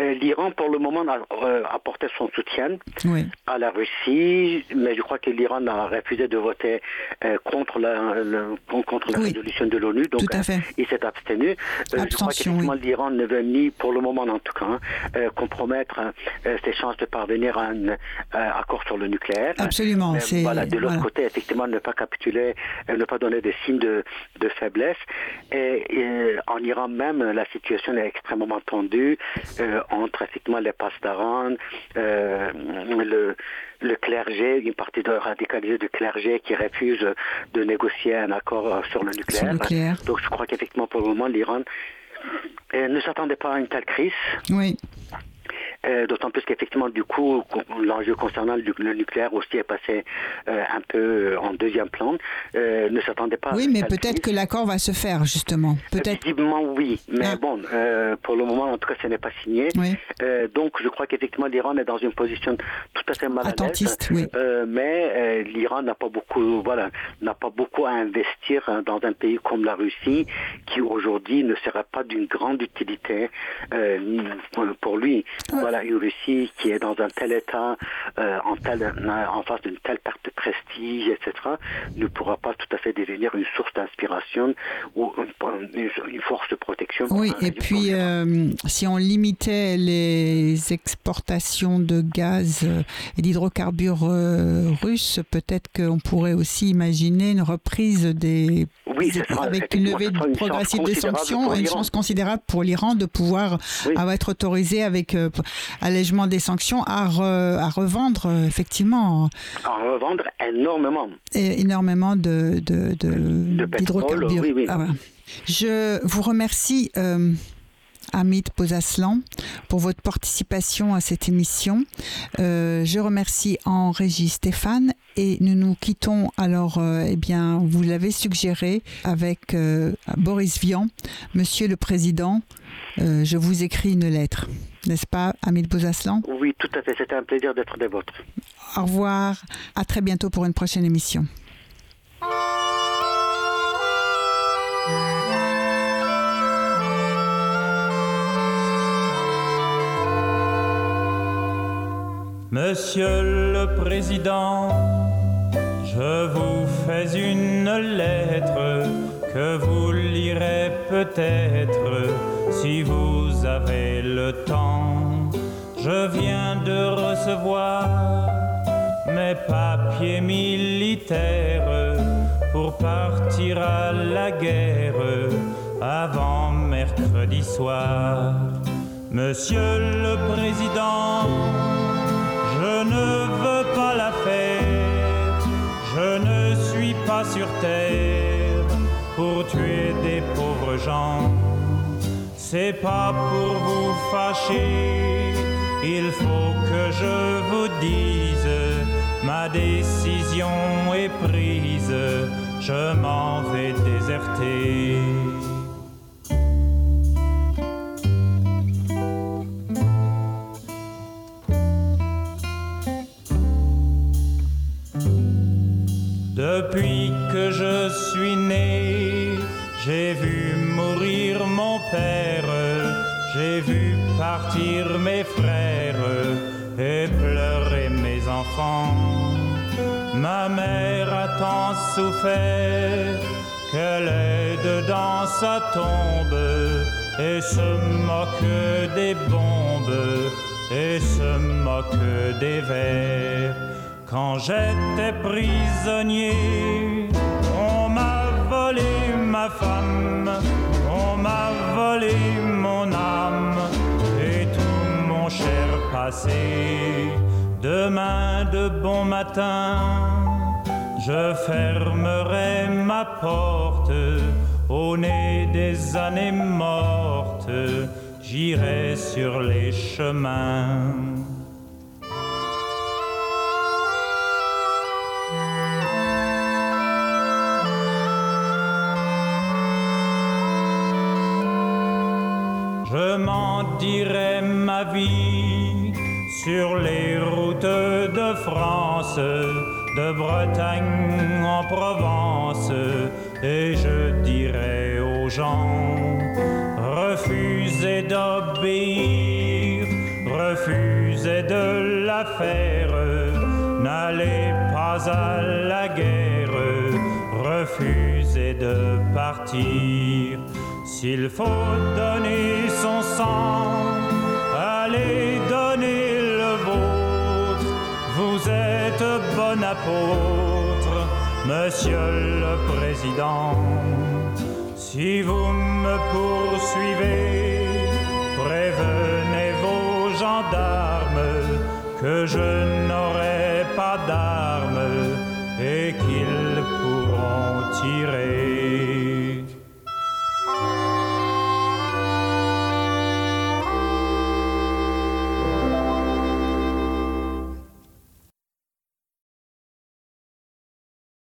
L'Iran, pour le moment, a euh, apporté son soutien à la Russie, mais je crois que l'Iran a refusé de voter euh, contre la, contre la résolution de l'ONU, donc il s'est abstenu. je crois qu'effectivement, l'Iran ne veut ni, pour le moment en tout cas, hein, compromettre ses chances de parvenir à un accord sur le nucléaire. Absolument. voilà, de l'autre côté, effectivement, ne pas capituler, ne pas donner des signes de, de faiblesse. Et, en Iran même, la situation est extrêmement tendue entre effectivement les pastarans, euh, le, le clergé, une partie de radicalisés du clergé qui refuse de négocier un accord sur le nucléaire. Donc je crois qu'effectivement pour le moment l'Iran euh, ne s'attendait pas à une telle crise. Oui. Euh, d'autant plus qu'effectivement, du coup, l'enjeu concernant le, nucléaire aussi est passé euh, un peu euh, en deuxième plan. ne s'attendait pas. Oui, mais peut-être que l'accord va se faire justement. Peut-être. Visiblement, oui. Mais ah. bon, pour le moment, en tout cas, ce n'est pas signé. donc, je crois qu'effectivement, l'Iran est dans une position tout à fait mal Attentiste, oui. mais l'Iran n'a pas beaucoup, voilà, n'a pas beaucoup à investir hein, dans un pays comme la Russie, qui aujourd'hui ne serait pas d'une grande utilité pour lui voilà, une Russie qui est dans un tel état, euh, en, euh, en face d'une telle perte de prestige, etc., ne pourra pas tout à fait devenir une source d'inspiration ou une, force de protection. Oui, et puis euh, si on limitait les exportations de gaz et d'hydrocarbures russes, peut-être qu'on pourrait aussi imaginer une reprise des... Oui, avec une levée progressive des sanctions une chance considérable pour l'Iran de pouvoir être autorisé avec allègement des sanctions à, à revendre, euh, effectivement. À revendre énormément. Et énormément de, de, de, d'hydrocarbures. Oui, oui. Ah, Je vous remercie. Euh, Amit Posaslan pour votre participation à cette émission. Euh, je remercie en régie Stéphane et nous nous quittons alors, euh, eh bien, vous l'avez suggéré avec Boris Vian, Monsieur le Président, je vous écris une lettre n'est-ce pas, Amit Bouzaslan? Oui, tout à fait. C'était un plaisir d'être des vôtres. Au revoir. À très bientôt pour une prochaine émission. Monsieur le Président, je vous fais une lettre que vous lirez peut-être si vous avez le temps. Je viens de recevoir mes papiers militaires pour partir à la guerre avant mercredi soir. Monsieur le Président, je ne veux pas la faire, je ne suis pas sur terre pour tuer des pauvres gens c'est pas pour vous fâcher, il faut que je vous dise, ma décision est prise, je m'en vais déserter. Depuis que je suis né, j'ai vu mourir mon père, partir mes frères et pleurer mes enfants. Ma mère a tant souffert qu'elle est dedans sa tombe et se moque des bombes et se moque des vers. Quand j'étais prisonnier, on m'a volé ma femme, on m'a volé mon âme cher passé. Demain de bon matin, je fermerai ma porte au nez des années mortes, j'irai sur les chemins. Je m'en dirai sur les routes de France, de Bretagne en Provence, et je dirai aux gens, refusez d'obéir, refusez de la faire, n'allez pas à la guerre, refusez de partir. S'il faut donner son sang, allez donner le vôtre. Vous êtes bon apôtre, monsieur le président. Si vous me poursuivez, prévenez vos gendarmes que je n'aurai pas d'armes et qu'ils